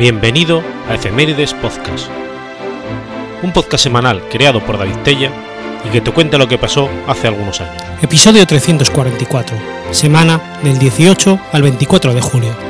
Bienvenido a Efemérides Podcast, un podcast semanal creado por David Tella y que te cuenta lo que pasó hace algunos años. Episodio 344, semana del 18 al 24 de julio.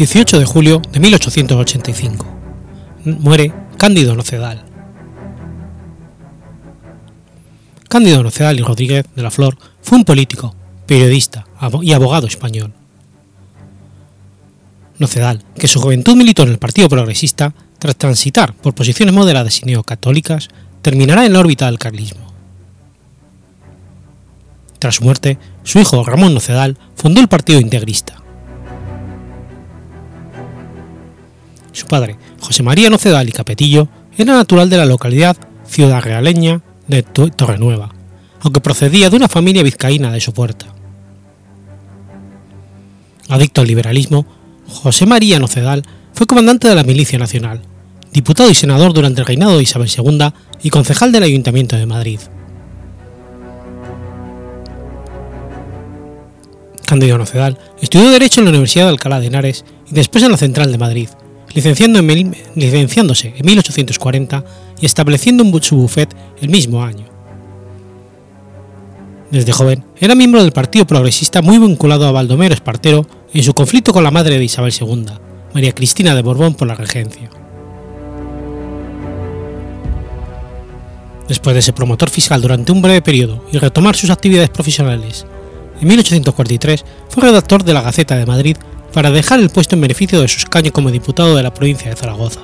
18 de julio de 1885. Muere Cándido Nocedal. Cándido Nocedal y Rodríguez de la Flor fue un político, periodista y abogado español. Nocedal, que su juventud militó en el Partido Progresista, tras transitar por posiciones moderadas y neocatólicas, terminará en la órbita del carlismo. Tras su muerte, su hijo Ramón Nocedal fundó el Partido Integrista. Su padre, José María Nocedal y Capetillo, era natural de la localidad ciudad realeña de Torrenueva, aunque procedía de una familia vizcaína de su puerta. Adicto al liberalismo, José María Nocedal fue comandante de la Milicia Nacional, diputado y senador durante el reinado de Isabel II y concejal del Ayuntamiento de Madrid. Cándido Nocedal estudió Derecho en la Universidad de Alcalá de Henares y después en la Central de Madrid, licenciándose en 1840 y estableciendo un su bufet el mismo año. Desde joven era miembro del Partido Progresista muy vinculado a Baldomero Espartero en su conflicto con la madre de Isabel II, María Cristina de Borbón por la regencia. Después de ser promotor fiscal durante un breve periodo y retomar sus actividades profesionales, en 1843 fue redactor de la Gaceta de Madrid para dejar el puesto en beneficio de su escaño como diputado de la provincia de Zaragoza.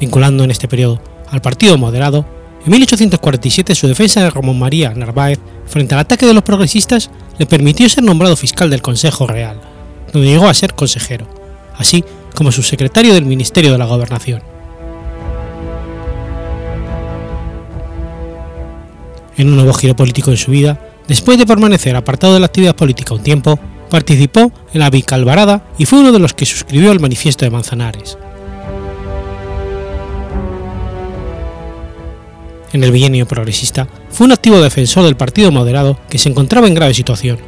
Vinculando en este periodo al Partido Moderado, en 1847 su defensa de Ramón María Narváez frente al ataque de los progresistas le permitió ser nombrado fiscal del Consejo Real, donde llegó a ser consejero, así como subsecretario del Ministerio de la Gobernación. En un nuevo giro político en su vida, Después de permanecer apartado de la actividad política un tiempo, participó en la Vicalvarada y fue uno de los que suscribió el Manifiesto de Manzanares. En el bienio progresista, fue un activo defensor del Partido Moderado que se encontraba en grave situación,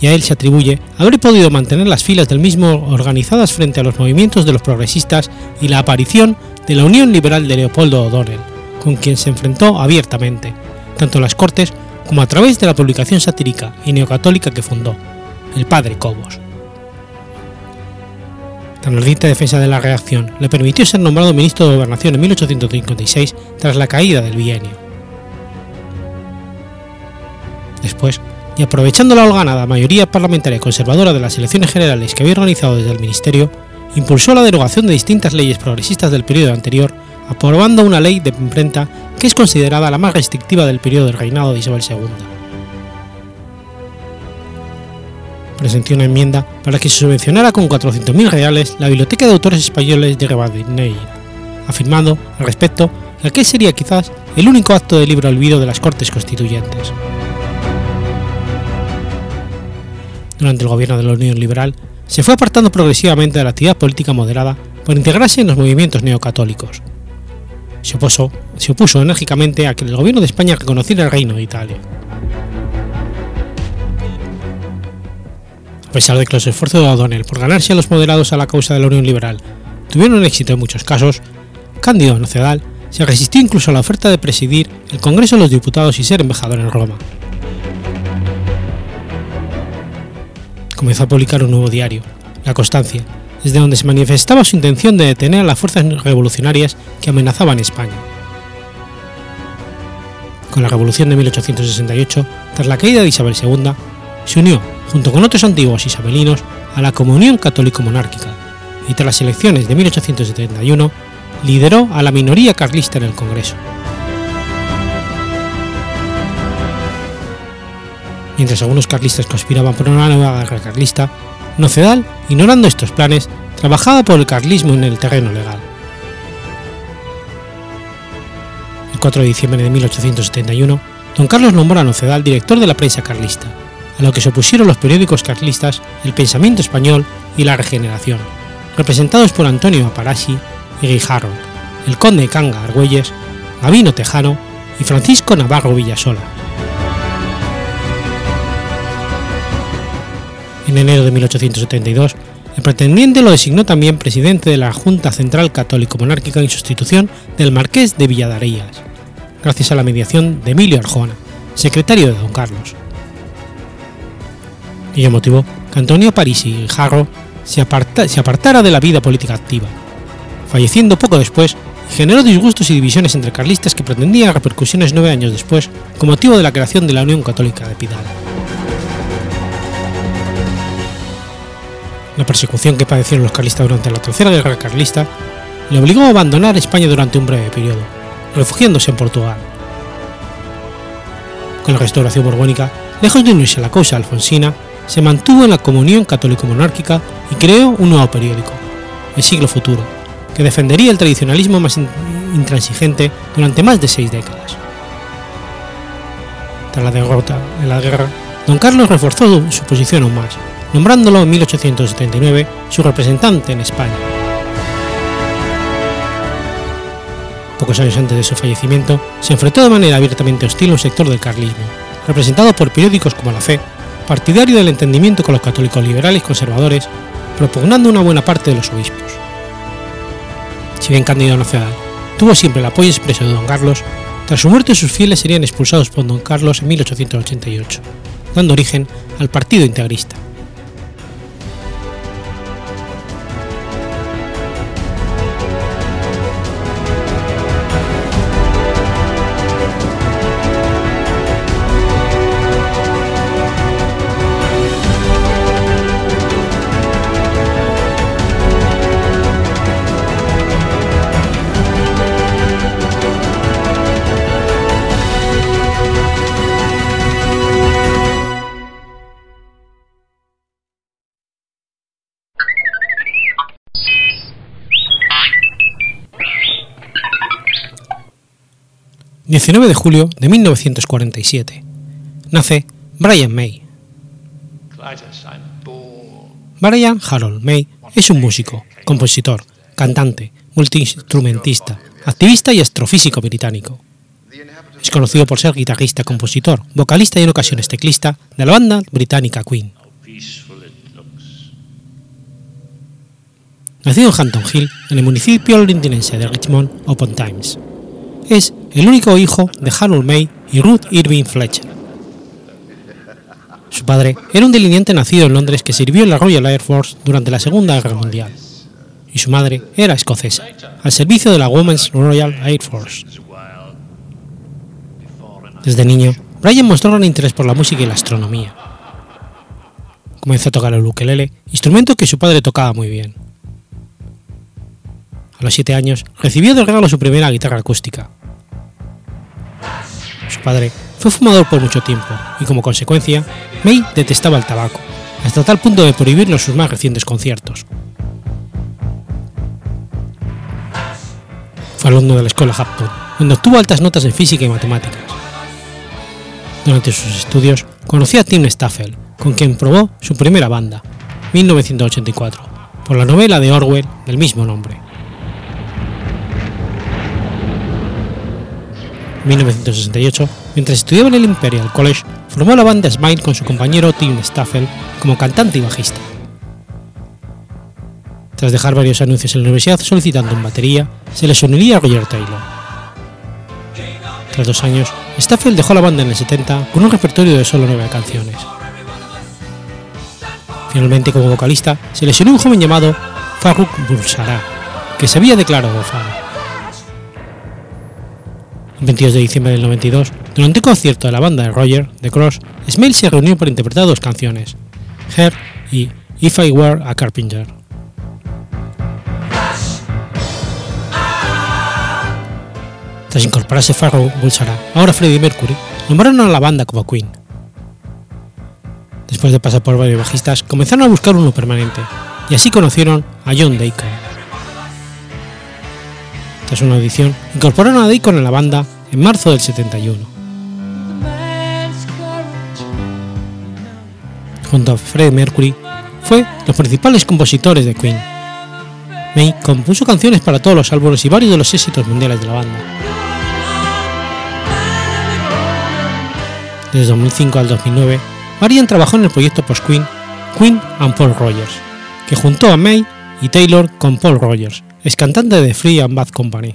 y a él se atribuye haber podido mantener las filas del mismo organizadas frente a los movimientos de los progresistas y la aparición de la Unión Liberal de Leopoldo O'Donnell, con quien se enfrentó abiertamente, tanto en las Cortes como a través de la publicación satírica y neocatólica que fundó, el padre Cobos. Tan ardiente defensa de la reacción le permitió ser nombrado ministro de Gobernación en 1856 tras la caída del bienio. Después, y aprovechando la holganada mayoría parlamentaria conservadora de las elecciones generales que había organizado desde el Ministerio, impulsó la derogación de distintas leyes progresistas del periodo anterior aprobando una ley de imprenta que es considerada la más restrictiva del periodo del reinado de Isabel II. Presentó una enmienda para que se subvencionara con 400.000 reales la Biblioteca de Autores Españoles de Ribadeneyra, afirmando al respecto que aquel sería quizás el único acto de libro olvido de las Cortes Constituyentes. Durante el gobierno de la Unión Liberal, se fue apartando progresivamente de la actividad política moderada para integrarse en los movimientos neocatólicos, se opuso, se opuso enérgicamente a que el gobierno de España reconociera el reino de Italia. A pesar de que los esfuerzos de O'Donnell por ganarse a los moderados a la causa de la Unión Liberal tuvieron éxito en muchos casos, Cándido Nocedal se resistió incluso a la oferta de presidir el Congreso de los Diputados y ser embajador en Roma. Comenzó a publicar un nuevo diario, La Constancia, desde donde se manifestaba su intención de detener a las fuerzas revolucionarias que amenazaban España. Con la Revolución de 1868, tras la caída de Isabel II, se unió, junto con otros antiguos isabelinos, a la Comunión Católico-Monárquica y tras las elecciones de 1871 lideró a la minoría carlista en el Congreso. Mientras algunos carlistas conspiraban por una nueva guerra carlista, Nocedal, ignorando estos planes, trabajaba por el carlismo en el terreno legal. El 4 de diciembre de 1871, don Carlos nombró a Nocedal director de la prensa carlista, a lo que se opusieron los periódicos carlistas El Pensamiento Español y La Regeneración, representados por Antonio Aparashi y Guijarro, el conde de Canga Argüelles, Gabino Tejano y Francisco Navarro Villasola. En enero de 1872, el pretendiente lo designó también presidente de la Junta Central Católico Monárquica en sustitución del marqués de Villadarillas, gracias a la mediación de Emilio Arjona, secretario de don Carlos. Ello motivó que Antonio Parisi y Jarro se, apartara de la vida política activa, falleciendo poco después generó disgustos y divisiones entre carlistas que pretendían repercusiones nueve años después con motivo de la creación de la Unión Católica de Pidal. La persecución que padecieron los carlistas durante la Tercera Guerra Carlista le obligó a abandonar España durante un breve periodo, refugiándose en Portugal. Con la restauración borbónica, lejos de unirse a la causa alfonsina, se mantuvo en la comunión católico-monárquica y creó un nuevo periódico, El Siglo Futuro, que defendería el tradicionalismo más intransigente durante más de seis décadas. Tras la derrota en la guerra, don Carlos reforzó su posición aún más, nombrándolo en 1879 su representante en España. Pocos años antes de su fallecimiento, se enfrentó de manera abiertamente hostil a un sector del carlismo, representado por periódicos como La Fe, partidario del entendimiento con los católicos liberales conservadores, propugnando una buena parte de los obispos. Si bien Cándido Nacional tuvo siempre el apoyo expreso de don Carlos, tras su muerte sus fieles serían expulsados por don Carlos en 1888, dando origen al Partido Integrista. 19 de julio de 1947. Nace Brian May. Brian Harold May es un músico, compositor, cantante, multiinstrumentista, activista y astrofísico británico. Es conocido por ser guitarrista, compositor, vocalista y en ocasiones teclista de la banda británica Queen. Nacido en Hampton Hill, en el municipio londinense de Richmond upon Times es el único hijo de Harold May y Ruth Irving Fletcher. Su padre era un delineante nacido en Londres que sirvió en la Royal Air Force durante la Segunda Guerra Mundial, y su madre era escocesa, al servicio de la Women's Royal Air Force. Desde niño, Brian mostró gran interés por la música y la astronomía. Comenzó a tocar el ukelele, instrumento que su padre tocaba muy bien. A los siete años, recibió de regalo su primera guitarra acústica, su padre fue fumador por mucho tiempo y como consecuencia, May detestaba el tabaco, hasta tal punto de prohibirlo sus más recientes conciertos. Fue alumno de la escuela Hampton, donde obtuvo altas notas en física y matemáticas. Durante sus estudios conoció a Tim Staffel, con quien probó su primera banda, 1984, por la novela de Orwell del mismo nombre. 1968, mientras estudiaba en el Imperial College, formó la banda Smile con su compañero Tim Staffel como cantante y bajista. Tras dejar varios anuncios en la universidad solicitando un batería, se les uniría a Roger Taylor. Tras dos años, Staffel dejó la banda en el 70 con un repertorio de solo nueve canciones. Finalmente, como vocalista, se les unió un joven llamado Farouk Bulsara, que se había declarado fan el 22 de diciembre del 92, durante un concierto de la banda de Roger, The Cross, Smale se reunió para interpretar dos canciones, Her y If I Were a Carpenter. Tras incorporarse Farrow Bulsara, ahora Freddie Mercury, nombraron a la banda como Queen. Después de pasar por varios bajistas, comenzaron a buscar uno permanente, y así conocieron a John Deacon. Tras una audición, incorporaron a Deacon a la banda en marzo del 71. Junto a Freddie Mercury, fue los principales compositores de Queen. May compuso canciones para todos los álbumes y varios de los éxitos mundiales de la banda. Desde 2005 al 2009, Marian trabajó en el proyecto post-Queen Queen and Paul Rogers, que juntó a May y Taylor con Paul Rogers, ex cantante de Free and Bad Company.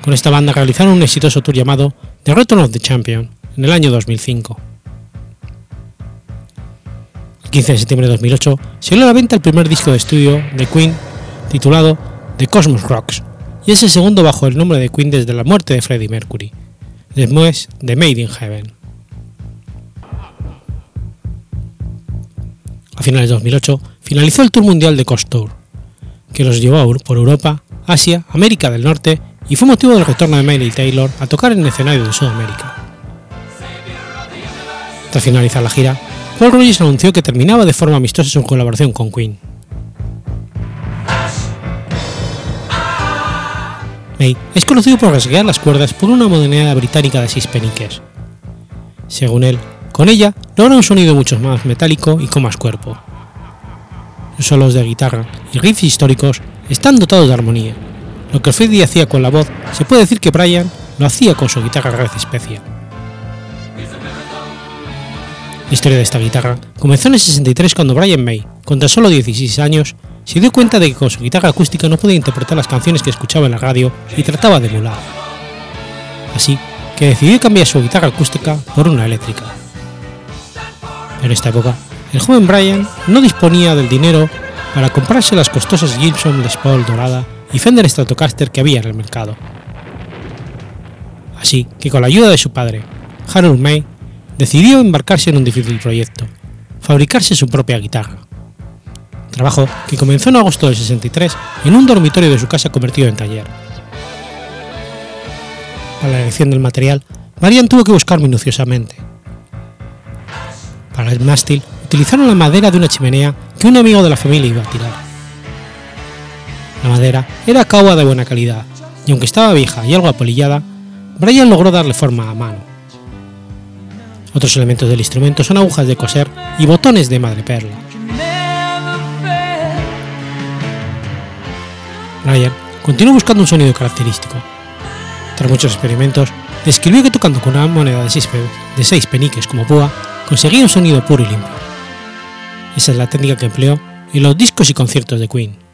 Con esta banda realizaron un exitoso tour llamado The Return of the Champion en el año 2005. El 15 de septiembre de 2008 salió a la venta el primer disco de estudio de Queen titulado The Cosmos Rocks y es el segundo bajo el nombre de Queen desde la muerte de Freddie Mercury, después de Made in Heaven. A finales de 2008 finalizó el Tour Mundial de Coast Tour, que los llevó por Europa, Asia, América del Norte y fue motivo del retorno de Miley Taylor a tocar en el escenario de Sudamérica. Tras finalizar la gira, Paul Rogers anunció que terminaba de forma amistosa su colaboración con Queen. May es conocido por rasguear las cuerdas por una moneda británica de 6 peniques. Según él, con ella logra un sonido mucho más metálico y con más cuerpo. Los solos de guitarra y riffs históricos están dotados de armonía. Lo que Freddie hacía con la voz, se puede decir que Brian lo hacía con su guitarra Red Special. La historia de esta guitarra comenzó en el 63 cuando Brian May, con tan solo 16 años, se dio cuenta de que con su guitarra acústica no podía interpretar las canciones que escuchaba en la radio y trataba de emular. Así que decidió cambiar su guitarra acústica por una eléctrica. En esta época, el joven Brian no disponía del dinero para comprarse las costosas Gibson Les Paul dorada y Fender Stratocaster que había en el mercado. Así que con la ayuda de su padre, Harold May, decidió embarcarse en un difícil proyecto, fabricarse su propia guitarra. Trabajo que comenzó en agosto del 63 en un dormitorio de su casa convertido en taller. Para la elección del material, Marian tuvo que buscar minuciosamente. Para el mástil utilizaron la madera de una chimenea que un amigo de la familia iba a tirar. La madera era caoba de buena calidad, y aunque estaba vieja y algo apolillada, Brian logró darle forma a mano. Otros elementos del instrumento son agujas de coser y botones de madreperla. Brian continuó buscando un sonido característico. Tras muchos experimentos, describió que tocando con una moneda de 6 de seis peniques como púa, conseguía un sonido puro y limpio. Esa es la técnica que empleó en los discos y conciertos de Queen.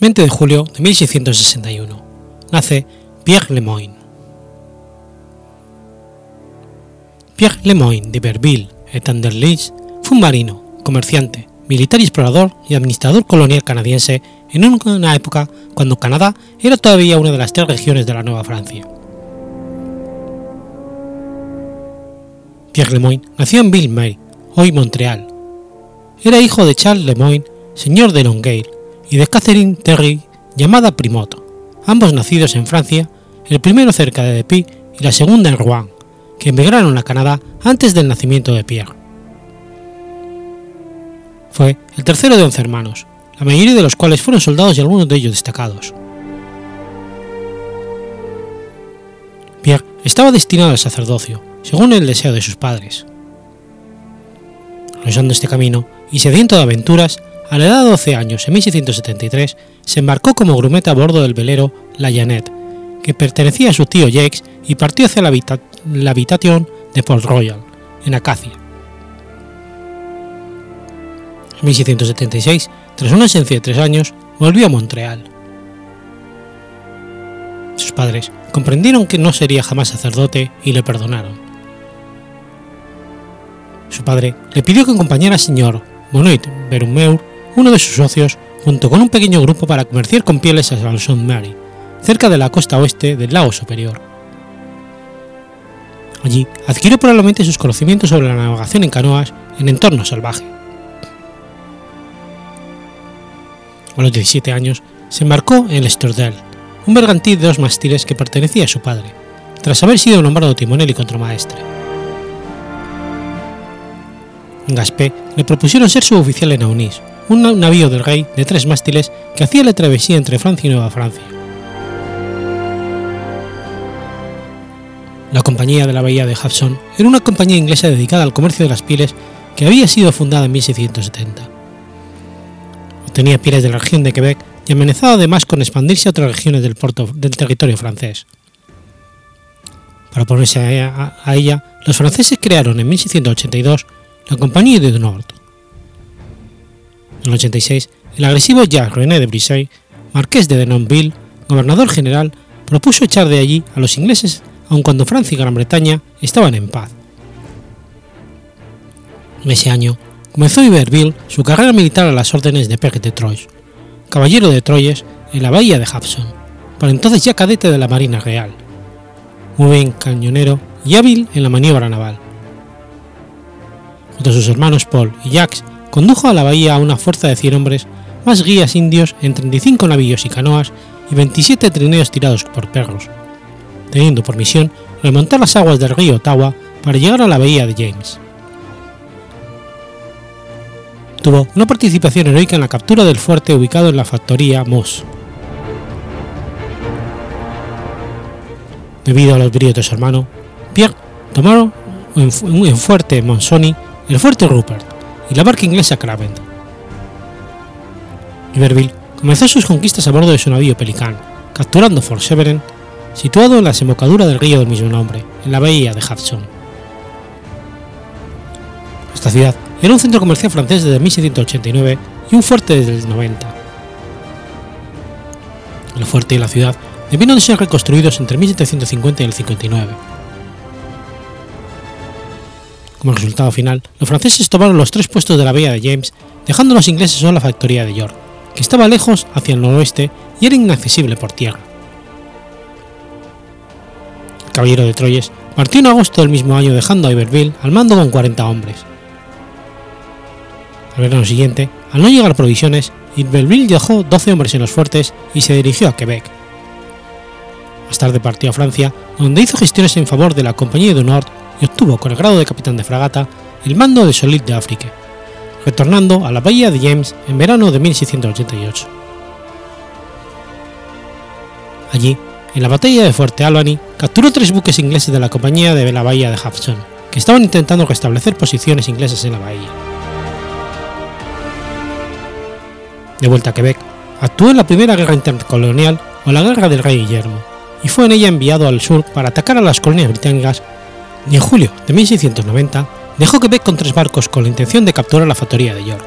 20 de julio de 1661. Nace Pierre Lemoyne. Pierre Lemoyne de Berville et Anderlecht fue un marino, comerciante, militar explorador y administrador colonial canadiense en una época cuando Canadá era todavía una de las tres regiones de la Nueva Francia. Pierre Lemoyne nació en Ville-Marie, hoy Montreal. Era hijo de Charles Lemoyne, señor de Longueuil, y de Catherine Terry, llamada Primoto, ambos nacidos en Francia, el primero cerca de Depy y la segunda en Rouen, que emigraron a Canadá antes del nacimiento de Pierre. Fue el tercero de once hermanos, la mayoría de los cuales fueron soldados y algunos de ellos destacados. Pierre estaba destinado al sacerdocio, según el deseo de sus padres. Cruzando este camino y sediento de aventuras, a la edad de 12 años, en 1673, se embarcó como grumeta a bordo del velero La Janet, que pertenecía a su tío Jacques y partió hacia la, habitación de Port Royal, en Acacia. En 1676, tras una ausencia de tres años, volvió a Montreal. Sus padres comprendieron que no sería jamás sacerdote y le perdonaron. Su padre le pidió que acompañara al señor Benoit Berumeur uno de sus socios, junto con un pequeño grupo para comerciar con pieles a Saint Mary, cerca de la costa oeste del lago superior. Allí adquirió probablemente sus conocimientos sobre la navegación en canoas en entorno salvaje. A los 17 años se embarcó en el Estordel, un bergantín de dos mástiles que pertenecía a su padre, tras haber sido nombrado timonel y contramaestre. En Gaspé le propusieron ser suboficial en Aunis, un navío del rey de tres mástiles que hacía la travesía entre Francia y Nueva Francia. La Compañía de la Bahía de Hudson era una compañía inglesa dedicada al comercio de las pieles que había sido fundada en 1670. Obtenía pieles de la región de Quebec y amenazaba además con expandirse a otras regiones del, del territorio francés. Para oponerse a, a ella, los franceses crearon en 1682 la Compañía de Nord. En el 86, el agresivo Jacques René de Brisay, marqués de Denonville, gobernador general, propuso echar de allí a los ingleses aun cuando Francia y Gran Bretaña estaban en paz. En ese año, comenzó Iberville su carrera militar a las órdenes de Père de Troyes, caballero de Troyes en la bahía de Hudson, por entonces ya cadete de la Marina Real, muy bien cañonero y hábil en la maniobra naval. Junto a sus hermanos Paul y Jacques, condujo a la bahía a una fuerza de 100 hombres, más guías indios en 35 navíos y canoas y 27 trineos tirados por perros, teniendo por misión remontar las aguas del río Ottawa para llegar a la bahía de James. Tuvo una participación heroica en la captura del fuerte ubicado en la factoría Moss. Debido a los bríos de su hermano, Pierre tomaron en, fuerte Monsoni el fuerte Rupert y la barca inglesa Cravent. Iberville comenzó sus conquistas a bordo de su navío Pelican, capturando Fort Severn situado en la desembocadura del río del mismo nombre, en la bahía de Hudson. Esta ciudad era un centro comercial francés desde 1689 y un fuerte desde el 90. El fuerte y la ciudad debieron de ser reconstruidos entre 1750 y el 59. Como resultado final, los franceses tomaron los tres puestos de la bahía de James, dejando a los ingleses solo la factoría de York, que estaba lejos hacia el noroeste y era inaccesible por tierra caballero de Troyes, partió en agosto del mismo año dejando a Iberville al mando con 40 hombres. Al verano siguiente, al no llegar provisiones, Iberville dejó 12 hombres en los fuertes y se dirigió a Quebec. Más tarde partió a Francia, donde hizo gestiones en favor de la Compañía de Nord y obtuvo con el grado de capitán de fragata el mando de Solid de África, retornando a la bahía de James en verano de 1688. Allí en la batalla de Fuerte Albany, capturó tres buques ingleses de la compañía de la bahía de Hudson, que estaban intentando restablecer posiciones inglesas en la bahía. De vuelta a Quebec, actuó en la primera guerra intercolonial o la guerra del rey Guillermo, y fue en ella enviado al sur para atacar a las colonias británicas, y en julio de 1690 dejó Quebec con tres barcos con la intención de capturar la factoría de York.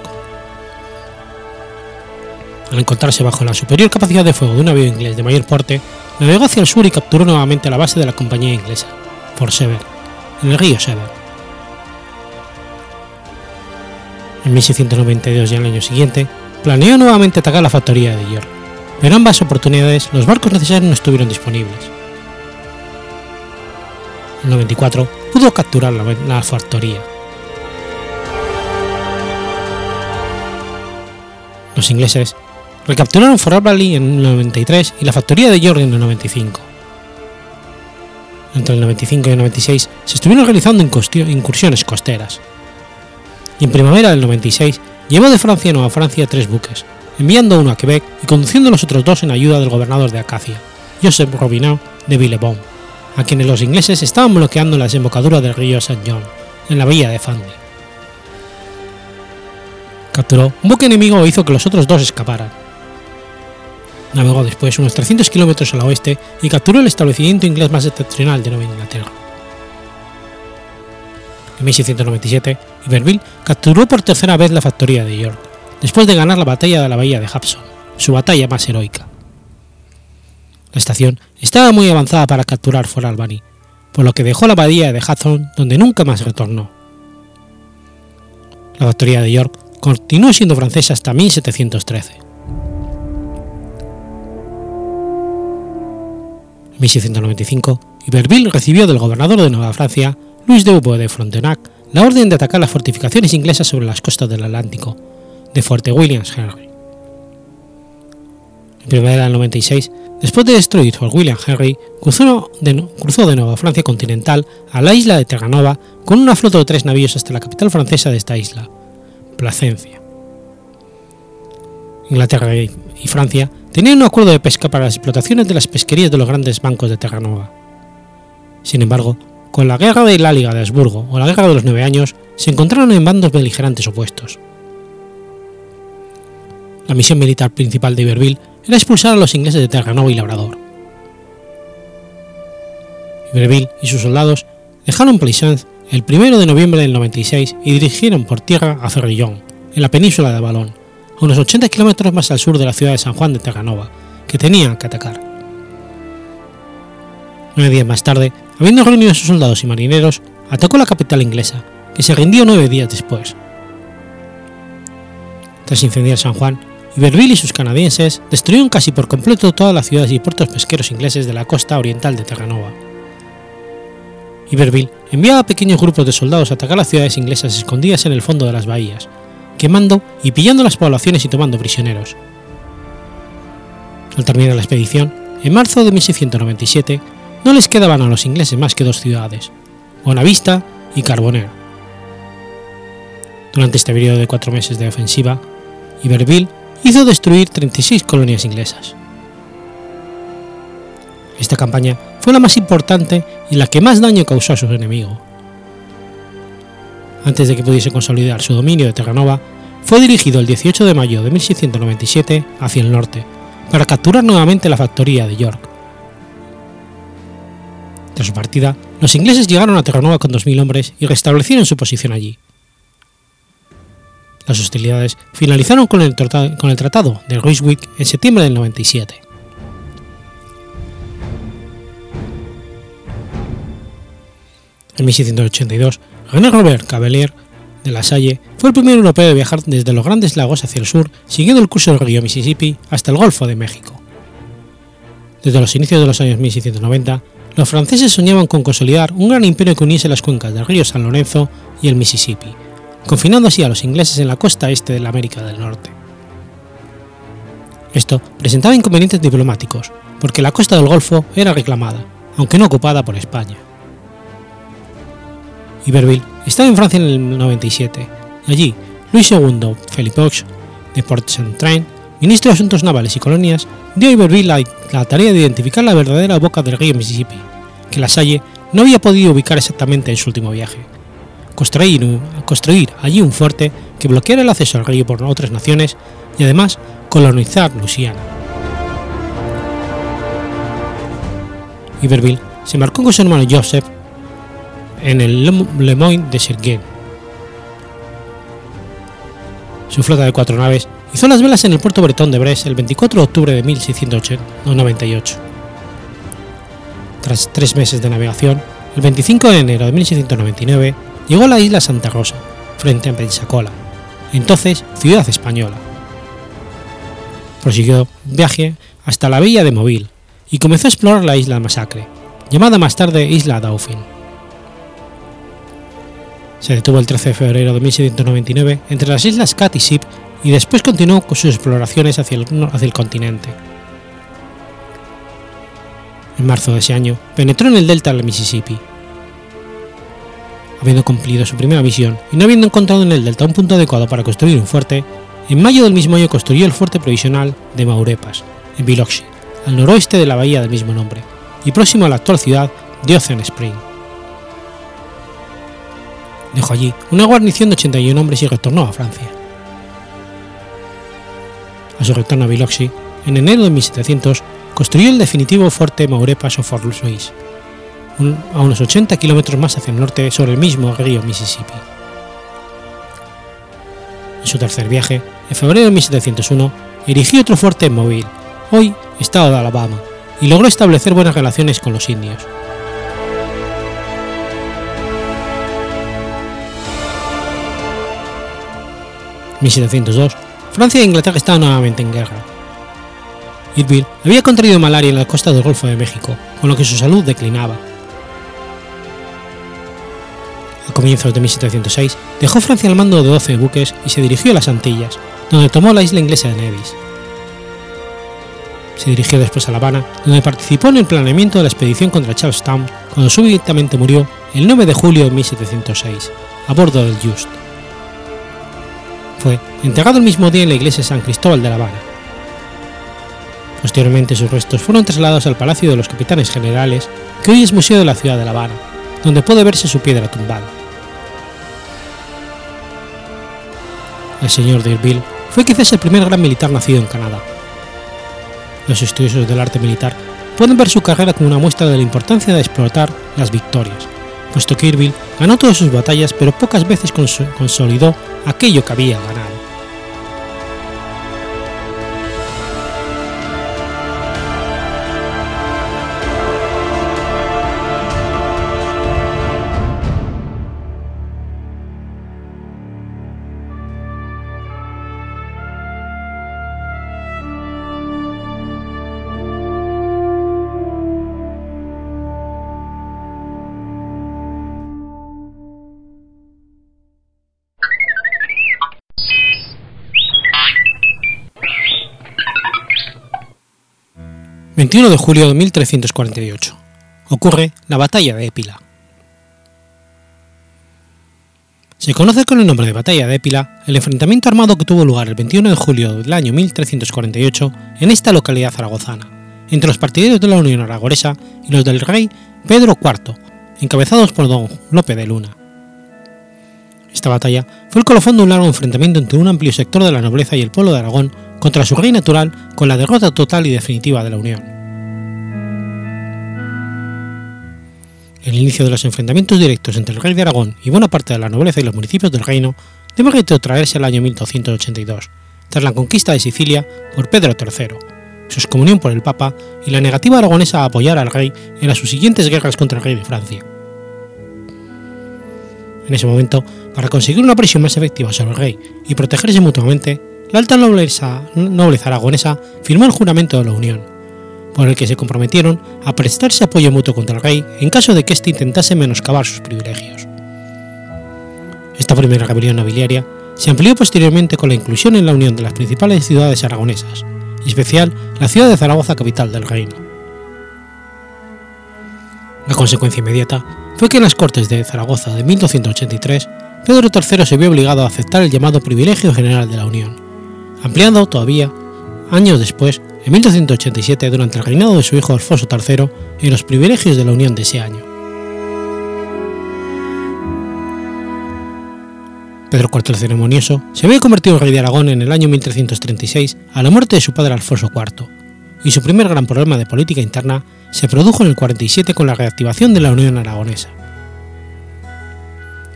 Al encontrarse bajo la superior capacidad de fuego de un avión inglés de mayor porte, navegó hacia el sur y capturó nuevamente la base de la compañía inglesa, Fort Sever, en el río Sever. En 1692 y el año siguiente, planeó nuevamente atacar la factoría de York, pero en ambas oportunidades los barcos necesarios no estuvieron disponibles. En 94 pudo capturar la, factoría. Los ingleses Recapturaron Fort Valley en el 93 y la factoría de York en el 95. Entre el 95 y el 96 se estuvieron realizando incursiones costeras. Y en primavera del 96 llevó de Francia a Nueva Francia tres buques, enviando uno a Quebec y conduciendo los otros dos en ayuda del gobernador de Acacia, Joseph Robineau de Villebon, a quienes los ingleses estaban bloqueando la desembocadura del río St. John, en la bahía de Fundy. Capturó un buque enemigo e hizo que los otros dos escaparan, Navegó después unos 300 kilómetros al oeste y capturó el establecimiento inglés más excepcional de Nueva Inglaterra. En 1697, Iberville capturó por tercera vez la factoría de York, después de ganar la batalla de la bahía de Hudson, su batalla más heroica. La estación estaba muy avanzada para capturar Fort Albany, por lo que dejó la bahía de Hudson donde nunca más retornó. La factoría de York continuó siendo francesa hasta 1713. 1695, Iberville recibió del gobernador de Nueva Francia, Luis de Hugo de Frontenac, la orden de atacar las fortificaciones inglesas sobre las costas del Atlántico, de Fuerte Williams Henry. En primavera del 96, después de destruir por William Henry, cruzó de, nuevo a Francia continental a la isla de Terranova con una flota de tres navíos hasta la capital francesa de esta isla, Placencia. Inglaterra y Francia tenían un acuerdo de pesca para las explotaciones de las pesquerías de los grandes bancos de Terranova. Sin embargo, con la guerra de la Liga de Habsburgo o la guerra de los Nueve Años, se encontraron en bandos beligerantes opuestos. La misión militar principal de Iberville era expulsar a los ingleses de Terranova y Labrador. Iberville y sus soldados dejaron Plaisance el 1 de noviembre del 96 y dirigieron por tierra a Cerrillón, en la península de Avalón, a unos 80 kilómetros más al sur de la ciudad de San Juan de Terranova, que tenían que atacar. Nueve días más tarde, habiendo reunido a sus soldados y marineros, atacó la capital inglesa, que se rindió nueve días después. Tras incendiar San Juan, Iberville y sus canadienses destruyeron casi por completo todas las ciudades y puertos pesqueros ingleses de la costa oriental de Terranova. Iberville enviaba pequeños grupos de soldados a atacar las ciudades inglesas escondidas en el fondo de las bahías, quemando y pillando las poblaciones y tomando prisioneros. Al terminar la expedición, en marzo de 1697, no les quedaban a los ingleses más que dos ciudades, Bonavista y Carboner. Durante este periodo de cuatro meses de ofensiva, Iberville hizo destruir 36 colonias inglesas. Esta campaña fue la más importante y la que más daño causó a su enemigo. Antes de que pudiese consolidar su dominio de Terranova, fue dirigido el 18 de mayo de 1697 hacia el norte, para capturar nuevamente la factoría de York. Tras su partida, los ingleses llegaron a Terranova con 2.000 hombres y restablecieron su posición allí. Las hostilidades finalizaron con el, Tratado de Ryswick en septiembre del 97. En 1682, René Robert Cavelier de la Salle fue el primer europeo de viajar desde los Grandes Lagos hacia el sur, siguiendo el curso del río Mississippi hasta el Golfo de México. Desde los inicios de los años 1690, los franceses soñaban con consolidar un gran imperio que uniese las cuencas del río San Lorenzo y el Mississippi, confinando así a los ingleses en la costa este de la América del Norte. Esto presentaba inconvenientes diplomáticos, porque la costa del Golfo era reclamada, aunque no ocupada por España. Iberville estaba en Francia en el 97, y allí Luis II Felipe Ox, de Port-Saint-Train, ministro de Asuntos Navales y Colonias, dio a Iberville la, tarea de identificar la verdadera boca del río Mississippi, que la Salle no había podido ubicar exactamente en su último viaje. Construir, construir allí un fuerte que bloqueara el acceso al río por otras naciones y además colonizar Luisiana. Iberville se marcó con su hermano Joseph en el Le Moyne de Serguén. Su flota de cuatro naves hizo las velas en el puerto bretón de Brest el 24 de octubre de 1698. Tras tres meses de navegación, el 25 de enero de 1699 llegó a la isla Santa Rosa, frente a Pensacola, entonces ciudad española. Prosiguió viaje hasta la villa de Mobile y comenzó a explorar la isla Masacre, llamada más tarde Isla Dauphin. Se detuvo el 13 de febrero de 1799 entre las islas Cat y Ship y después continuó con sus exploraciones hacia el, hacia el continente. En marzo de ese año penetró en el delta del Mississippi. Habiendo cumplido su primera misión y no habiendo encontrado en el delta un punto adecuado para construir un fuerte, en mayo del mismo año construyó el fuerte provisional de Maurepas, en Biloxi, al noroeste de la bahía del mismo nombre, y próximo a la actual ciudad de Ocean Spring. Dejó allí una guarnición de 81 hombres y retornó a Francia. A su retorno a Biloxi, en enero de 1700, construyó el definitivo fuerte Maurepas o Fort Louis, a unos 80 kilómetros más hacia el norte sobre el mismo río Mississippi. En su tercer viaje, en febrero de 1701, erigió otro fuerte en Mobile, hoy estado de Alabama, y logró establecer buenas relaciones con los indios. 1702, Francia e Inglaterra estaban nuevamente en guerra. Iberville había contraído malaria en la costa del Golfo de México, con lo que su salud declinaba. A comienzos de 1706 dejó Francia al mando de 12 buques y se dirigió a las Antillas, donde tomó la isla inglesa de Nevis. Se dirigió después a La Habana, donde participó en el planeamiento de la expedición contra Charlestown cuando súbitamente murió el 9 de julio de 1706, a bordo del Just. Fue enterrado el mismo día en la iglesia San Cristóbal de La Habana. Posteriormente sus restos fueron trasladados al Palacio de los Capitanes Generales, que hoy es Museo de la Ciudad de La Habana, donde puede verse su piedra tumbada. El señor D'Urville fue quizás el primer gran militar nacido en Canadá. Los estudiosos del arte militar pueden ver su carrera como una muestra de la importancia de explotar las victorias, puesto que Irville ganó todas sus batallas pero pocas veces consolidó aquello que había ganado. 21 de julio de 1348. Ocurre la Batalla de Épila. Se conoce con el nombre de Batalla de Épila el enfrentamiento armado que tuvo lugar el 21 de julio del año 1348 en esta localidad zaragozana, entre los partidarios de la Unión Aragonesa y los del rey Pedro IV, encabezados por don Lope de Luna. Esta batalla fue el colofón de un largo enfrentamiento entre un amplio sector de la nobleza y el pueblo de Aragón contra su rey natural con la derrota total y definitiva de la Unión. El inicio de los enfrentamientos directos entre el rey de Aragón y buena parte de la nobleza y los municipios del reino debe retrotraerse al año 1282, tras la conquista de Sicilia por Pedro III, su excomunión por el Papa y la negativa aragonesa a apoyar al rey en las subsiguientes guerras contra el rey de Francia. En ese momento, para conseguir una presión más efectiva sobre el rey y protegerse mutuamente, la alta nobleza, nobleza aragonesa firmó el juramento de la Unión, por el que se comprometieron a prestarse apoyo mutuo contra el rey en caso de que éste intentase menoscabar sus privilegios. Esta primera rebelión nobiliaria se amplió posteriormente con la inclusión en la unión de las principales ciudades aragonesas, en especial la ciudad de Zaragoza, capital del reino. La consecuencia inmediata fue que en las Cortes de Zaragoza de 1283, Pedro III se vio obligado a aceptar el llamado privilegio general de la Unión, ampliando todavía, años después, en 1287, durante el reinado de su hijo Alfonso III, en los privilegios de la Unión de ese año. Pedro IV el Ceremonioso se había convertido en rey de Aragón en el año 1336 a la muerte de su padre Alfonso IV, y su primer gran problema de política interna se produjo en el 47 con la reactivación de la Unión Aragonesa.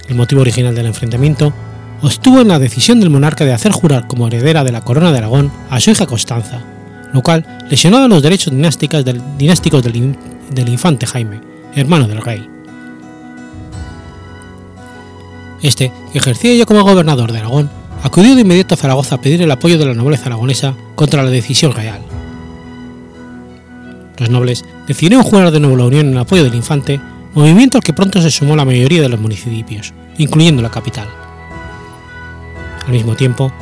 El motivo original del enfrentamiento obtuvo en la decisión del monarca de hacer jurar como heredera de la corona de Aragón a su hija Constanza, lo cual lesionaba los derechos dinásticos del, infante Jaime, hermano del rey. Este, que ejercía ya como gobernador de Aragón, acudió de inmediato a Zaragoza a pedir el apoyo de la nobleza aragonesa contra la decisión real. Los nobles decidieron jurar de nuevo la unión en apoyo del infante, movimiento al que pronto se sumó la mayoría de los municipios, incluyendo la capital. Al mismo tiempo,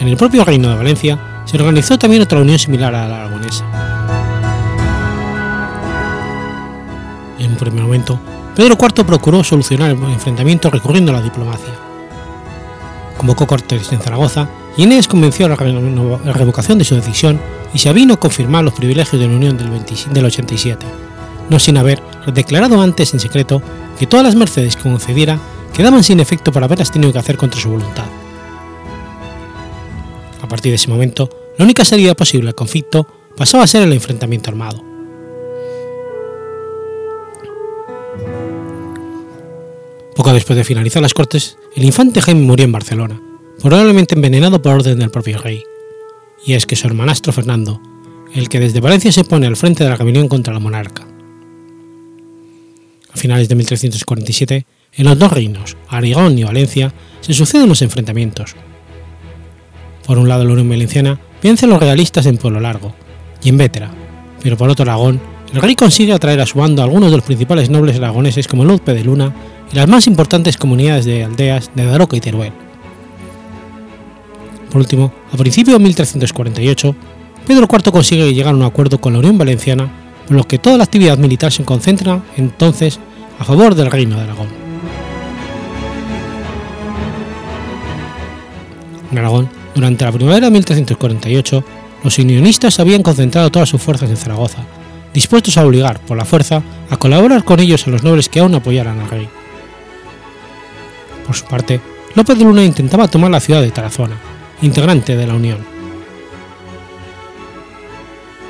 en el propio Reino de Valencia se organizó también otra unión similar a la aragonesa. En un primer momento, Pedro IV procuró solucionar el enfrentamiento recurriendo a la diplomacia. Convocó Cortes en Zaragoza y Inés convenció a la revocación de su decisión y se avino a confirmar los privilegios de la Unión del, 20, del 87, no sin haber declarado antes en secreto que todas las mercedes que concediera quedaban sin efecto por haberlas tenido que hacer contra su voluntad partir de ese momento, la única salida posible al conflicto pasaba a ser el enfrentamiento armado. Poco después de finalizar las cortes, el infante Jaime murió en Barcelona, probablemente envenenado por orden del propio rey. Y es que su hermanastro Fernando, el que desde Valencia se pone al frente de la rebelión contra la monarca. A finales de 1347, en los dos reinos, Aragón y Valencia, se suceden los enfrentamientos, por un lado, la Unión Valenciana vence a los realistas en Pueblo Largo y en Vétera, pero por otro Aragón, el rey consigue atraer a su bando a algunos de los principales nobles aragoneses como Lope de Luna y las más importantes comunidades de aldeas de Daroca y Teruel. Por último, a principios de 1348, Pedro IV consigue llegar a un acuerdo con la Unión Valenciana, por lo que toda la actividad militar se concentra entonces a favor del Reino de Aragón. Aragón, durante la primavera de 1348, los unionistas habían concentrado todas sus fuerzas en Zaragoza, dispuestos a obligar, por la fuerza, a colaborar con ellos a los nobles que aún apoyaran al rey. Por su parte, López de Luna intentaba tomar la ciudad de Tarazona, integrante de la Unión.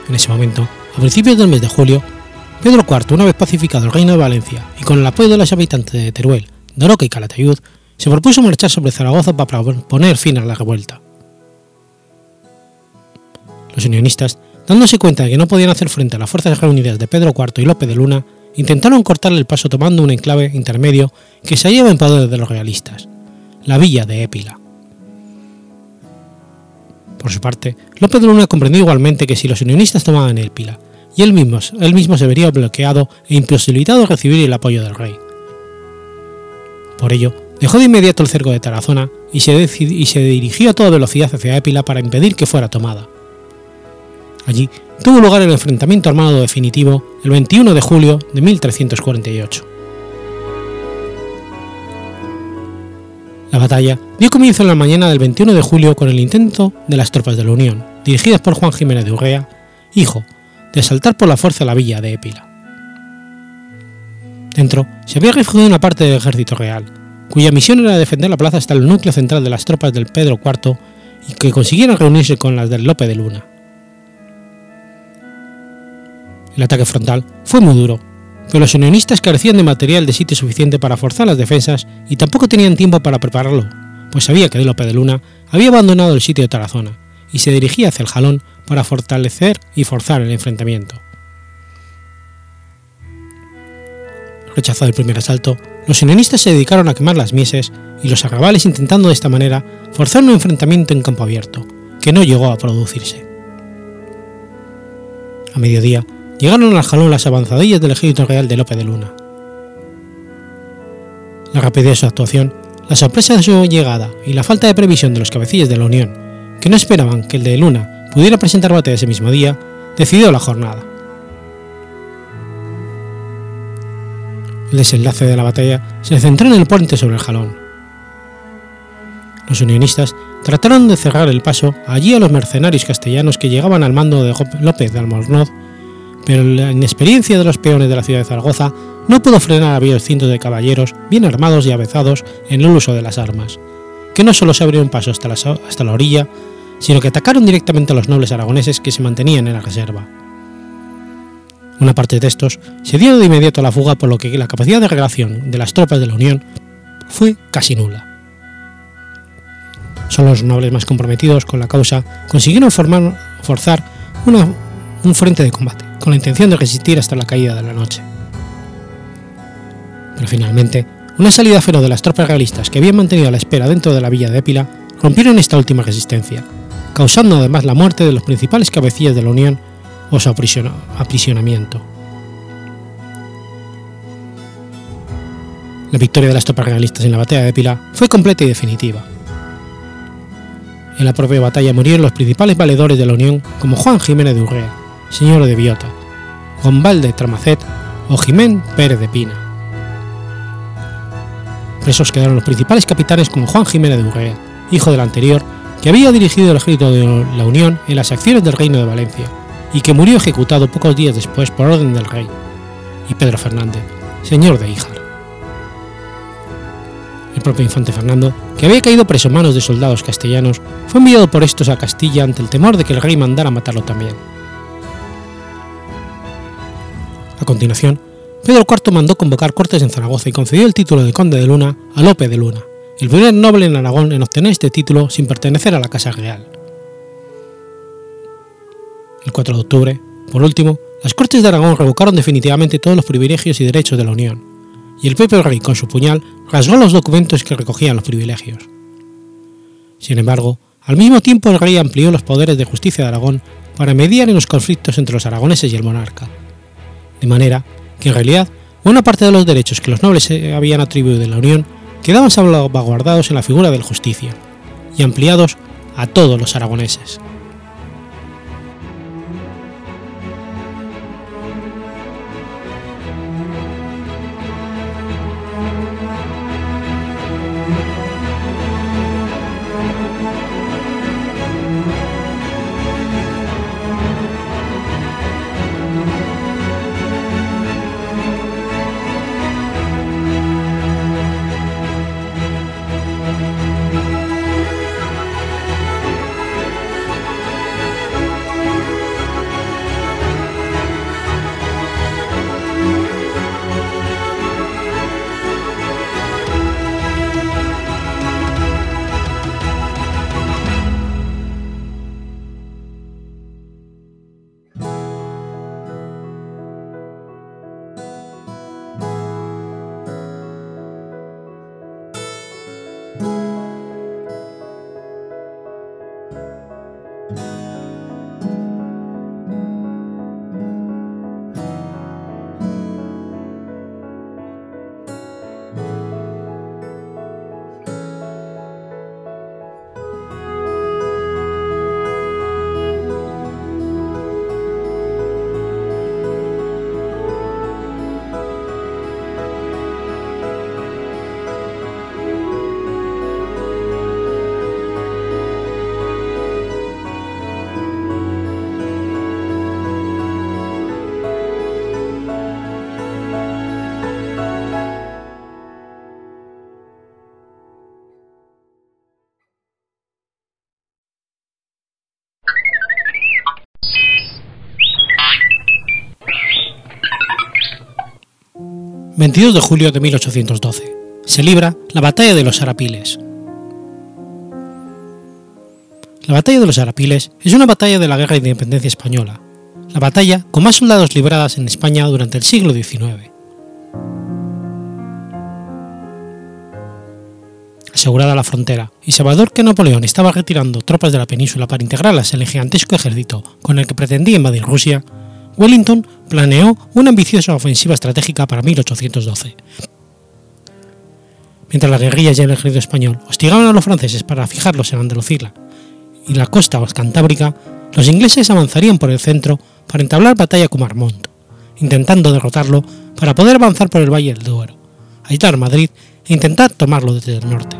En ese momento, a principios del mes de julio, Pedro IV, una vez pacificado el reino de Valencia y con el apoyo de los habitantes de Teruel, Doroca y Calatayud, se propuso marchar sobre Zaragoza para poner fin a la revuelta. Los unionistas, dándose cuenta de que no podían hacer frente a las fuerzas reunidas de Pedro IV y Lope de Luna, intentaron cortarle el paso tomando un enclave intermedio que se hallaba en poder de los realistas, la villa de Épila. Por su parte, Lope de Luna comprendió igualmente que si los unionistas tomaban Épila, y él mismo, él mismo se vería bloqueado e imposibilitado de recibir el apoyo del rey. Por ello, dejó de inmediato el cerco de Tarazona y se, y se dirigió a toda velocidad hacia Épila para impedir que fuera tomada. Allí tuvo lugar el enfrentamiento armado definitivo el 21 de julio de 1348. La batalla dio comienzo en la mañana del 21 de julio con el intento de las tropas de la Unión, dirigidas por Juan Jiménez de Urrea, hijo, de asaltar por la fuerza la villa de Épila. Dentro se había refugiado una parte del ejército real, cuya misión era defender la plaza hasta el núcleo central de las tropas del Pedro IV y que consiguieran reunirse con las del Lope de Luna. El ataque frontal fue muy duro, pero los unionistas carecían de material de sitio suficiente para forzar las defensas y tampoco tenían tiempo para prepararlo, pues sabía que de Lope de Luna había abandonado el sitio de Tarazona y se dirigía hacia el Jalón para fortalecer y forzar el enfrentamiento. Rechazado el primer asalto, los unionistas se dedicaron a quemar las mieses y los arrabales intentando de esta manera forzar un enfrentamiento en campo abierto, que no llegó a producirse. A mediodía, llegaron al jalón las avanzadillas del ejército real de Lope de Luna. La rapidez de su actuación, la sorpresa de su llegada y la falta de previsión de los cabecillas de la Unión, que no esperaban que el de Luna pudiera presentar batalla ese mismo día, decidió la jornada. El desenlace de la batalla se centró en el puente sobre el jalón. Los unionistas trataron de cerrar el paso allí a los mercenarios castellanos que llegaban al mando de López de Almornoz pero la inexperiencia de los peones de la ciudad de Zaragoza no pudo frenar a varios cientos de caballeros bien armados y avezados en el uso de las armas, que no solo se abrieron paso hasta la, orilla, sino que atacaron directamente a los nobles aragoneses que se mantenían en la reserva. Una parte de estos se dio de inmediato a la fuga, por lo que la capacidad de relación de las tropas de la Unión fue casi nula. Solo los nobles más comprometidos con la causa consiguieron formar, forzar un frente de combate con la intención de resistir hasta la caída de la noche. Pero finalmente, una salida feroz de las tropas realistas que habían mantenido a la espera dentro de la villa de Épila rompieron esta última resistencia, causando además la muerte de los principales cabecillas de la Unión o su aprisionamiento. La victoria de las tropas realistas en la batalla de Épila fue completa y definitiva. En la propia batalla murieron los principales valedores de la Unión como Juan Jiménez de Urrea, señor de Biota, Gombal de Tramacet o Jimén Pérez de Pina. Presos quedaron los principales capitanes como Juan Jiménez de Urrea, hijo del anterior, que había dirigido el ejército de la Unión en las acciones del Reino de Valencia y que murió ejecutado pocos días después por orden del rey, y Pedro Fernández, señor de Híjar. El propio infante Fernando, que había caído preso en manos de soldados castellanos, fue enviado por estos a Castilla ante el temor de que el rey mandara matarlo también. A continuación, Pedro IV mandó convocar cortes en Zaragoza y concedió el título de conde de Luna a Lope de Luna, el primer noble en Aragón en obtener este título sin pertenecer a la Casa Real. El 4 de octubre, por último, las Cortes de Aragón revocaron definitivamente todos los privilegios y derechos de la Unión, y el propio rey con su puñal rasgó los documentos que recogían los privilegios. Sin embargo, al mismo tiempo el rey amplió los poderes de justicia de Aragón para mediar en los conflictos entre los aragoneses y el monarca, de manera que en realidad buena parte de los derechos que los nobles se habían atribuido en la Unión quedaban salvaguardados en la figura del justicia y ampliados a todos los aragoneses. 22 de julio de 1812. Se libra la Batalla de los Arapiles. La Batalla de los Arapiles es una batalla de la Guerra de Independencia Española, la batalla con más soldados libradas en España durante el siglo XIX. Asegurada la frontera y sabedor que Napoleón estaba retirando tropas de la península para integrarlas en el gigantesco ejército con el que pretendía invadir Rusia, Wellington planeó una ambiciosa ofensiva estratégica para 1812. Mientras las guerrillas y el ejército español hostigaban a los franceses para fijarlos en Andalucía y la costa cantábrica, los ingleses avanzarían por el centro para entablar batalla con Marmont, intentando derrotarlo para poder avanzar por el Valle del Duero, aislar Madrid e intentar tomarlo desde el norte.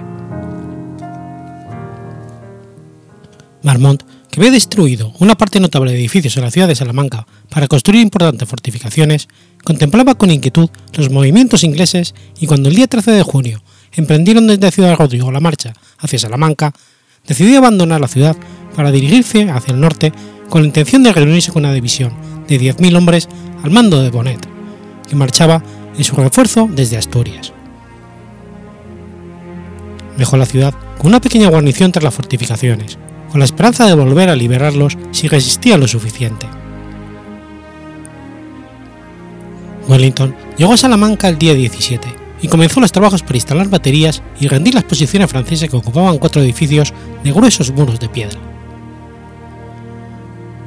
Marmont, que había destruido una parte notable de edificios en la ciudad de Salamanca para construir importantes fortificaciones, contemplaba con inquietud los movimientos ingleses y cuando el día 13 de junio emprendieron desde Ciudad Rodrigo la marcha hacia Salamanca, decidió abandonar la ciudad para dirigirse hacia el norte con la intención de reunirse con una división de 10.000 hombres al mando de Bonnet, que marchaba en su refuerzo desde Asturias. Dejó la ciudad con una pequeña guarnición tras las fortificaciones, con la esperanza de volver a liberarlos si resistían lo suficiente. Wellington llegó a Salamanca el día 17 y comenzó los trabajos para instalar baterías y rendir las posiciones francesas que ocupaban cuatro edificios de gruesos muros de piedra.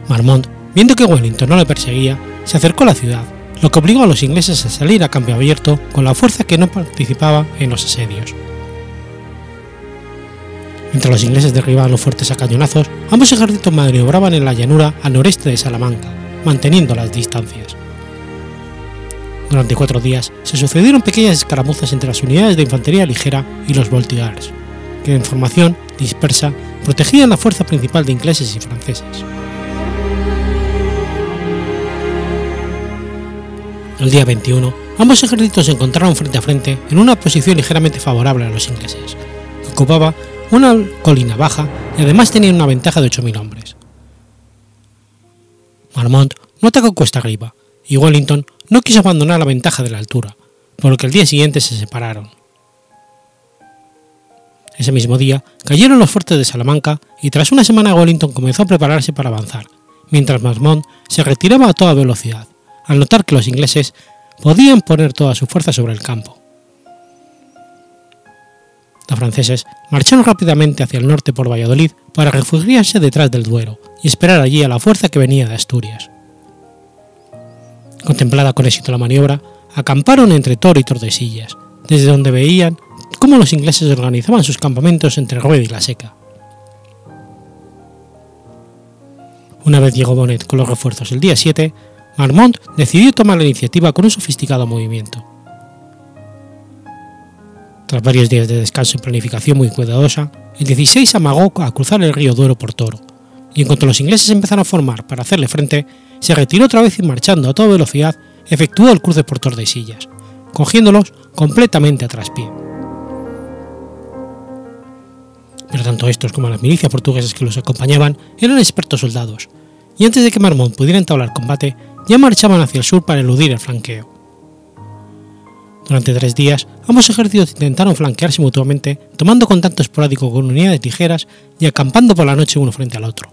Marmont, viendo que Wellington no le perseguía, se acercó a la ciudad, lo que obligó a los ingleses a salir a cambio abierto con la fuerza que no participaba en los asedios. Mientras los ingleses derribaban los fuertes a cañonazos, ambos ejércitos maniobraban en la llanura al noreste de Salamanca, manteniendo las distancias. Durante cuatro días se sucedieron pequeñas escaramuzas entre las unidades de infantería ligera y los voltigars, que en formación dispersa protegían la fuerza principal de ingleses y franceses. El día 21, ambos ejércitos se encontraron frente a frente en una posición ligeramente favorable a los ingleses, que ocupaba una colina baja y además tenían una ventaja de 8.000 hombres. Marmont no atacó cuesta arriba y Wellington no quiso abandonar la ventaja de la altura, por lo que el día siguiente se separaron. Ese mismo día cayeron los fuertes de Salamanca y tras una semana Wellington comenzó a prepararse para avanzar, mientras Marmont se retiraba a toda velocidad, al notar que los ingleses podían poner toda su fuerza sobre el campo. Los franceses marcharon rápidamente hacia el norte por Valladolid para refugiarse detrás del Duero y esperar allí a la fuerza que venía de Asturias. Contemplada con éxito la maniobra, acamparon entre Toro y Tordesillas, desde donde veían cómo los ingleses organizaban sus campamentos entre Rueda y la Seca. Una vez llegó Bonnet con los refuerzos el día 7, Marmont decidió tomar la iniciativa con un sofisticado movimiento. Tras varios días de descanso y planificación muy cuidadosa, el 16 amagó a cruzar el río Duero por Toro, y en cuanto los ingleses empezaron a formar para hacerle frente, se retiró otra vez y marchando a toda velocidad efectuó el cruce por Tordesillas, cogiéndolos completamente a traspié. Pero tanto estos como las milicias portuguesas que los acompañaban eran expertos soldados, y antes de que Marmont pudiera entablar combate, ya marchaban hacia el sur para eludir el flanqueo. Durante tres días, ambos ejércitos intentaron flanquearse mutuamente, tomando contacto esporádico con unidades ligeras y acampando por la noche uno frente al otro.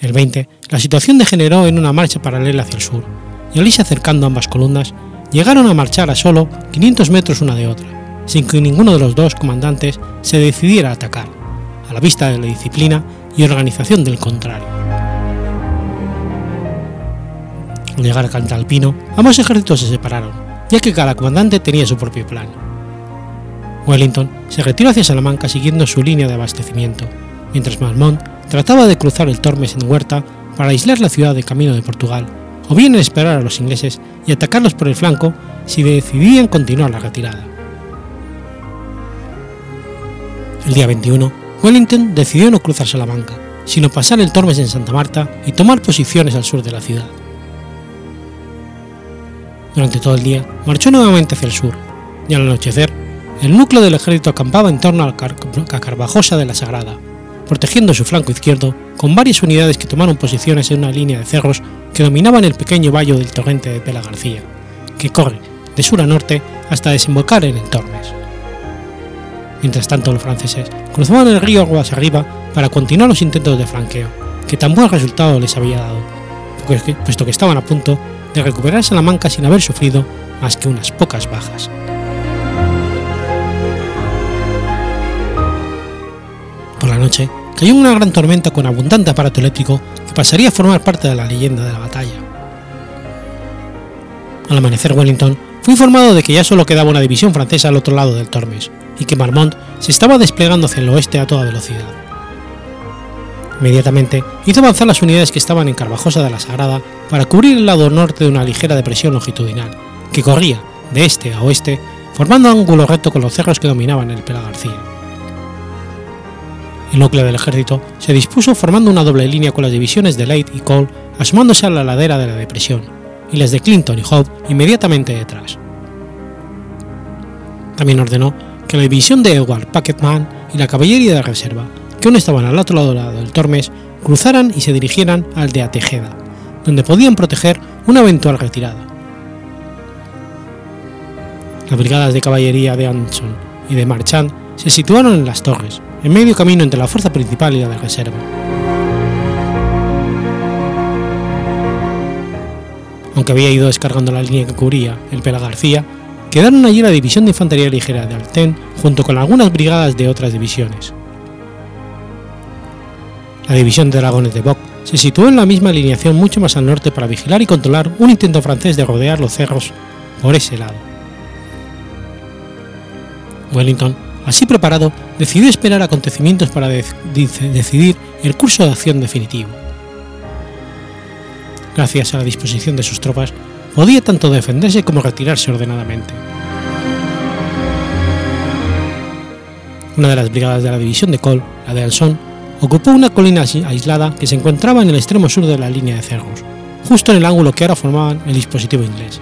El 20, la situación degeneró en una marcha paralela hacia el sur, y al irse acercando ambas columnas, llegaron a marchar a solo 500 metros una de otra, sin que ninguno de los dos comandantes se decidiera a atacar, a la vista de la disciplina y organización del contrario. Al llegar a Cantalpino, ambos ejércitos se separaron, ya que cada comandante tenía su propio plan. Wellington se retiró hacia Salamanca siguiendo su línea de abastecimiento, mientras Marmont trataba de cruzar el Tormes en Huerta para aislar la ciudad de camino de Portugal, o bien esperar a los ingleses y atacarlos por el flanco si decidían continuar la retirada. El día 21, Wellington decidió no cruzar Salamanca, sino pasar el Tormes en Santa Marta y tomar posiciones al sur de la ciudad. Durante todo el día marchó nuevamente hacia el sur, y al anochecer, el núcleo del ejército acampaba en torno a la Carvajosa de la Sagrada, protegiendo su flanco izquierdo con varias unidades que tomaron posiciones en una línea de cerros que dominaban el pequeño valle del torrente de Pela García, que corre de sur a norte hasta desembocar en el Tormes. Mientras tanto, los franceses cruzaban el río aguas arriba para continuar los intentos de flanqueo, que tan buen resultado les había dado, puesto que estaban a punto de recuperar Salamanca sin haber sufrido más que unas pocas bajas. Por la noche, cayó una gran tormenta con abundante aparato eléctrico que pasaría a formar parte de la leyenda de la batalla. Al amanecer Wellington fue informado de que ya solo quedaba una división francesa al otro lado del Tormes y que Marmont se estaba desplegando hacia el oeste a toda velocidad. Inmediatamente hizo avanzar las unidades que estaban en Carvajosa de la Sagrada para cubrir el lado norte de una ligera depresión longitudinal, que corría de este a oeste, formando ángulo recto con los cerros que dominaban el Pela García. El núcleo del ejército se dispuso formando una doble línea con las divisiones de Leyte y Cole asomándose a la ladera de la depresión, y las de Clinton y Hope inmediatamente detrás. También ordenó que la división de Edward Packetman y la caballería de reserva que aún estaban al otro lado del Tormes, cruzaran y se dirigieran al de Atejeda, donde podían proteger una eventual retirada. Las brigadas de caballería de Anson y de Marchand se situaron en las torres, en medio camino entre la fuerza principal y la de reserva. Aunque había ido descargando la línea que cubría el Pela García, quedaron allí la división de infantería ligera de Alten junto con algunas brigadas de otras divisiones. La división de dragones de Bock se situó en la misma alineación mucho más al norte para vigilar y controlar un intento francés de rodear los cerros por ese lado. Wellington, así preparado, decidió esperar acontecimientos para decidir el curso de acción definitivo. Gracias a la disposición de sus tropas, podía tanto defenderse como retirarse ordenadamente. Una de las brigadas de la división de Cole, la de Alson, ocupó una colina aislada que se encontraba en el extremo sur de la línea de cerros, justo en el ángulo que ahora formaban el dispositivo inglés,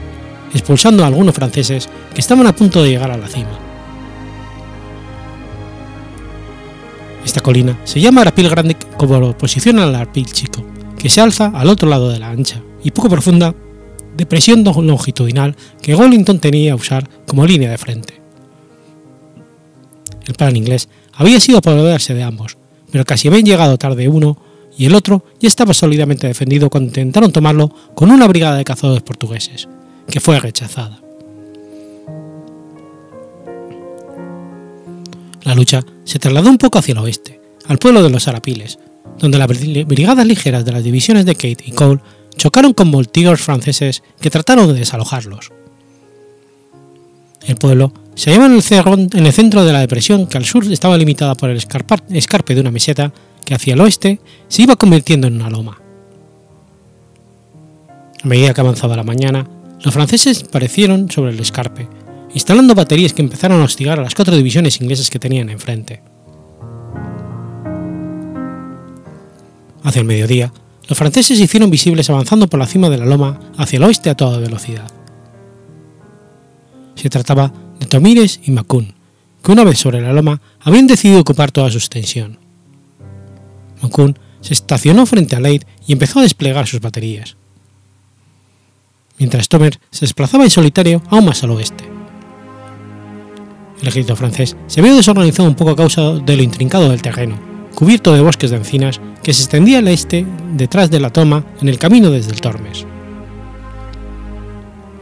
expulsando a algunos franceses que estaban a punto de llegar a la cima. Esta colina se llama Arapil Grande como oposición al Arapil Chico, que se alza al otro lado de la ancha y poco profunda depresión longitudinal que Wellington tenía a usar como línea de frente. El plan inglés había sido apoderarse de ambos, pero casi habían llegado tarde uno y el otro ya estaba sólidamente defendido cuando intentaron tomarlo con una brigada de cazadores portugueses, que fue rechazada. La lucha se trasladó un poco hacia el oeste, al pueblo de los Arapiles, donde las brigadas ligeras de las divisiones de Kate y Cole chocaron con voltigos franceses que trataron de desalojarlos. El pueblo se hallaba en el, en el centro de la depresión que al sur estaba limitada por el escarpe de una meseta que hacia el oeste se iba convirtiendo en una loma. A medida que avanzaba la mañana, los franceses parecieron sobre el escarpe, instalando baterías que empezaron a hostigar a las cuatro divisiones inglesas que tenían enfrente. Hacia el mediodía, los franceses se hicieron visibles avanzando por la cima de la loma hacia el oeste a toda velocidad. Se trataba de Tomires y Macun, que una vez sobre la loma habían decidido ocupar toda su extensión. Macun se estacionó frente a Leyte y empezó a desplegar sus baterías, mientras Tomer se desplazaba en solitario aún más al oeste. El ejército francés se vio desorganizado un poco a causa de lo intrincado del terreno, cubierto de bosques de encinas que se extendía al este detrás de la toma en el camino desde el Tormes.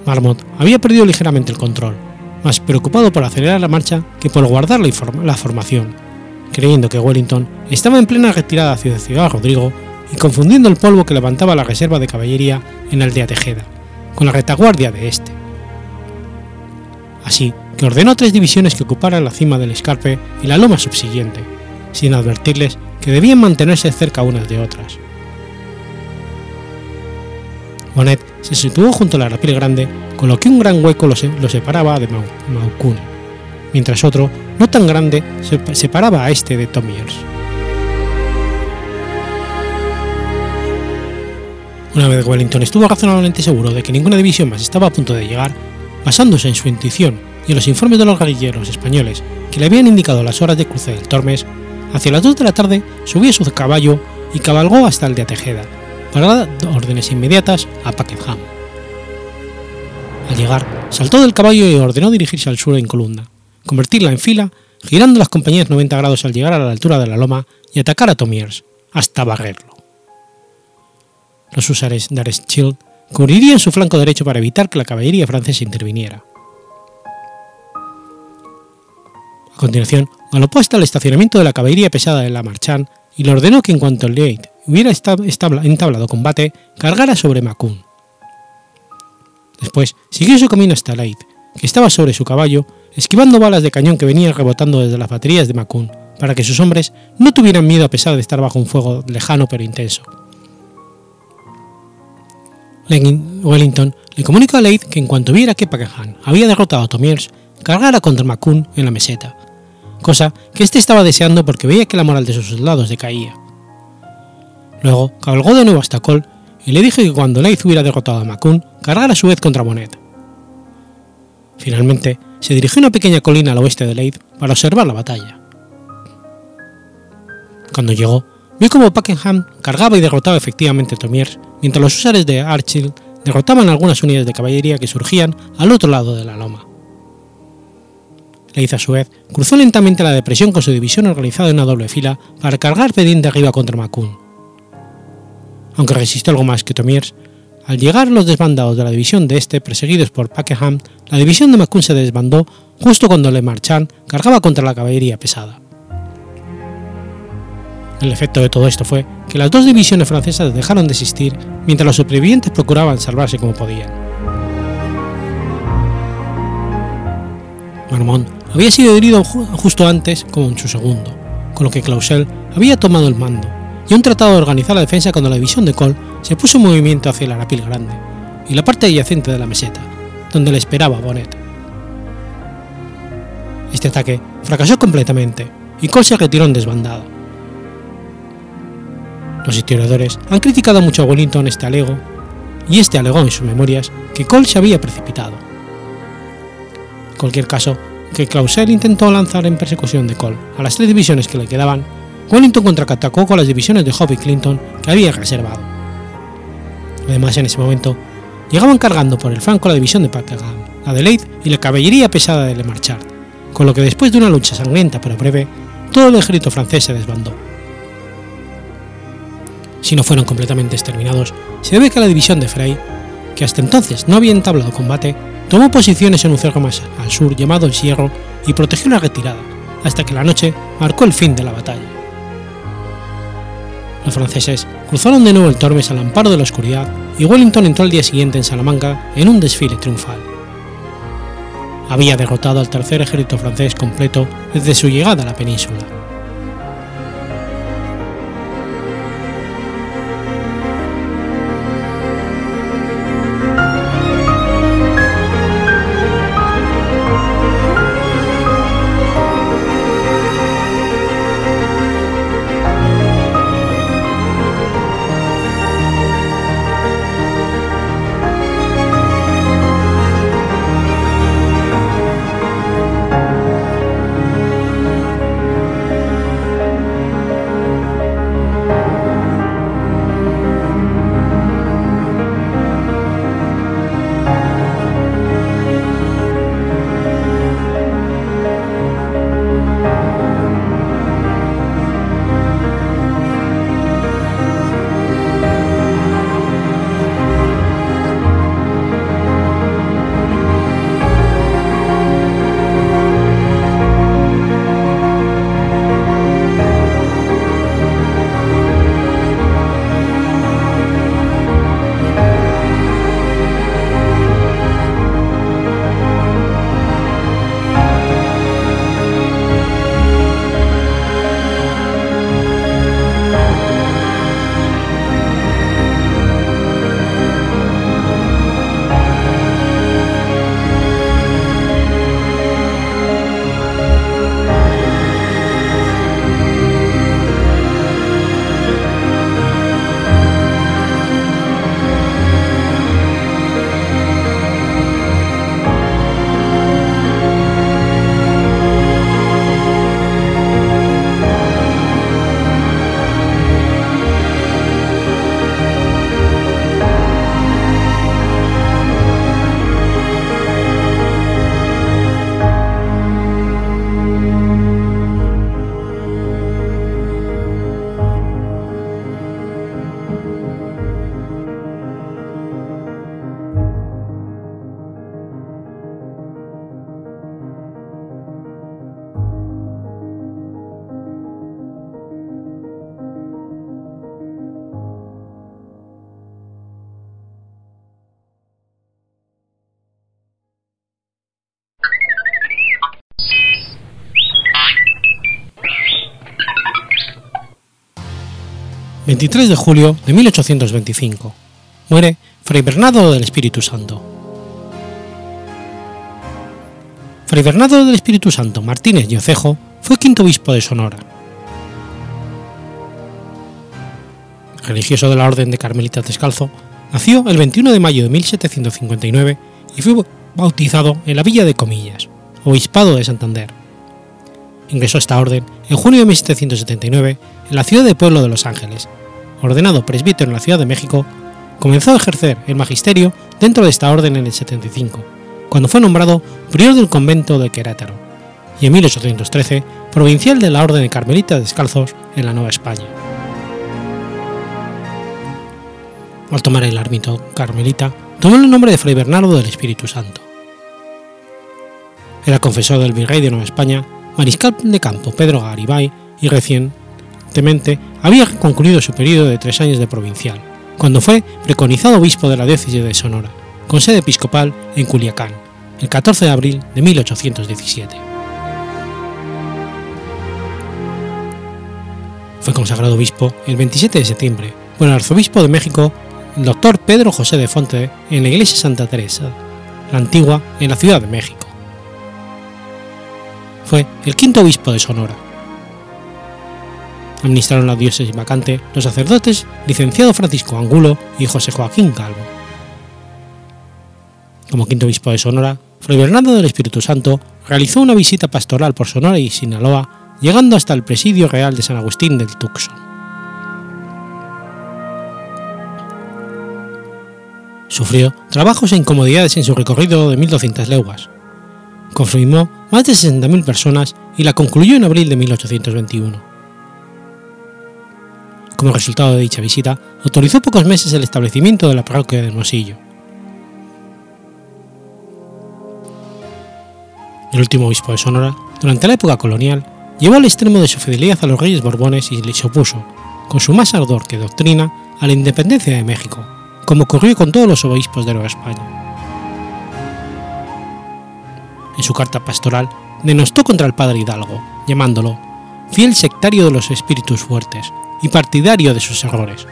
Marmont había perdido ligeramente el control, más preocupado por acelerar la marcha que por guardar la, formación, creyendo que Wellington estaba en plena retirada hacia Ciudad Rodrigo y confundiendo el polvo que levantaba la reserva de caballería en Aldea Tejeda, con la retaguardia de este. Así que ordenó tres divisiones que ocuparan la cima del escarpe y la loma subsiguiente, sin advertirles que debían mantenerse cerca unas de otras. Bonnet se situó junto a la rapil grande, con lo que un gran hueco lo, separaba de Maucune, mientras otro, no tan grande, separaba a este de Tomiers. Una vez Wellington estuvo razonablemente seguro de que ninguna división más estaba a punto de llegar, basándose en su intuición y en los informes de los guerrilleros españoles que le habían indicado las horas de cruce del Tormes, hacia las 2 de la tarde subió su caballo y cabalgó hasta el de Atejeda, para dar órdenes inmediatas a Pakenham. Al llegar, saltó del caballo y ordenó dirigirse al sur en columna, convertirla en fila, girando las compañías 90 grados al llegar a la altura de la loma y atacar a Tomiers, hasta barrerlo. Los húsares de Areschild cubrirían su flanco derecho para evitar que la caballería francesa interviniera. A continuación, galopó hasta el estacionamiento de la caballería pesada de la Marchand y le ordenó que en cuanto el Leith hubiera entablado combate, cargara sobre Macun. Después siguió su camino hasta Leith, que estaba sobre su caballo, esquivando balas de cañón que venían rebotando desde las baterías de Macun, para que sus hombres no tuvieran miedo a pesar de estar bajo un fuego lejano pero intenso. Wellington le comunicó a Leith que en cuanto viera que Pakenham había derrotado a Tomiers, cargara contra Macun en la meseta, cosa que éste estaba deseando porque veía que la moral de sus soldados decaía. Luego cabalgó de nuevo hasta Cole y le dijo que cuando Leith hubiera derrotado a Macun, cargara a su vez contra Monet. Finalmente, se dirigió a una pequeña colina al oeste de Leith para observar la batalla. Cuando llegó, vio como Pakenham cargaba y derrotaba efectivamente a Tomiers, mientras los húsares de Archill derrotaban algunas unidades de caballería que surgían al otro lado de la loma. Leith a su vez cruzó lentamente la depresión con su división organizada en una doble fila para cargar pendiente arriba contra Macun. Aunque resistió algo más que Tomiers, al llegar los desbandados de la división de este perseguidos por Pakenham, la división de Macun se desbandó justo cuando Le Marchand cargaba contra la caballería pesada. El efecto de todo esto fue que las dos divisiones francesas dejaron de existir mientras los supervivientes procuraban salvarse como podían. Marmont había sido herido justo antes como su segundo, con lo que Clausel había tomado el mando y un tratado de organizar la defensa cuando la división de Cole se puso en movimiento hacia el Arapil Grande y la parte adyacente de la meseta, donde le esperaba Bonnet. Este ataque fracasó completamente y Cole se retiró en desbandada. Los historiadores han criticado mucho a Wellington este alego, y este alegó en sus memorias que Cole se había precipitado. En cualquier caso, que Clausel intentó lanzar en persecución de Cole a las tres divisiones que le quedaban, Wellington contraatacó con las divisiones de Hope y Clinton que había reservado. Además, en ese momento, llegaban cargando por el flanco la división de Pakenham, la de Leith y la caballería pesada de Le Marchard, con lo que después de una lucha sangrienta pero breve, todo el ejército francés se desbandó. Si no fueron completamente exterminados, se debe que la división de Frey, que hasta entonces no había entablado combate, tomó posiciones en un cerro más al sur llamado El Sierro y protegió la retirada, hasta que la noche marcó el fin de la batalla. Los franceses cruzaron de nuevo el Tormes al amparo de la oscuridad y Wellington entró al día siguiente en Salamanca en un desfile triunfal. Había derrotado al tercer ejército francés completo desde su llegada a la península. 23 de julio de 1825. Muere Fray Bernardo del Espíritu Santo. Fray Bernardo del Espíritu Santo Martínez y Ocejo fue quinto obispo de Sonora. Religioso de la Orden de Carmelitas Descalzo, nació el 21 de mayo de 1759 y fue bautizado en la villa de Comillas, obispado de Santander. Ingresó a esta orden en junio de 1779 en la ciudad de Pueblo de Los Ángeles. Ordenado presbítero en la Ciudad de México, comenzó a ejercer el magisterio dentro de esta orden en el 75, cuando fue nombrado prior del convento de Querétaro, y en 1813 provincial de la Orden de Carmelitas Descalzos en la Nueva España. Al tomar el árbitro carmelita, tomó el nombre de Fray Bernardo del Espíritu Santo. Era confesor del virrey de Nueva España, mariscal de campo Pedro Garibay y había concluido su periodo de tres años de provincial, cuando fue preconizado obispo de la diócesis de Sonora, con sede episcopal en Culiacán, el 14 de abril de 1817. Fue consagrado obispo el 27 de septiembre por el arzobispo de México, el doctor Pedro José de Fonte, en la iglesia Santa Teresa, la antigua, en la Ciudad de México. Fue el quinto obispo de Sonora. Administraron la diócesis vacante los sacerdotes licenciado Francisco Angulo y José Joaquín Calvo. Como quinto obispo de Sonora, Fray Bernardo del Espíritu Santo realizó una visita pastoral por Sonora y Sinaloa, llegando hasta el presidio real de San Agustín del Tucson. Sufrió trabajos e incomodidades en su recorrido de 1.200 leguas. Confirmó más de 60.000 personas y la concluyó en abril de 1821. Como resultado de dicha visita, autorizó pocos meses el establecimiento de la parroquia de Hermosillo. El último obispo de Sonora, durante la época colonial, llevó al extremo de su fidelidad a los reyes borbones y se opuso, con su más ardor que doctrina, a la independencia de México, como ocurrió con todos los obispos de Nueva España. En su carta pastoral denostó contra el padre Hidalgo, llamándolo fiel sectario de los espíritus fuertes y partidario de sus errores.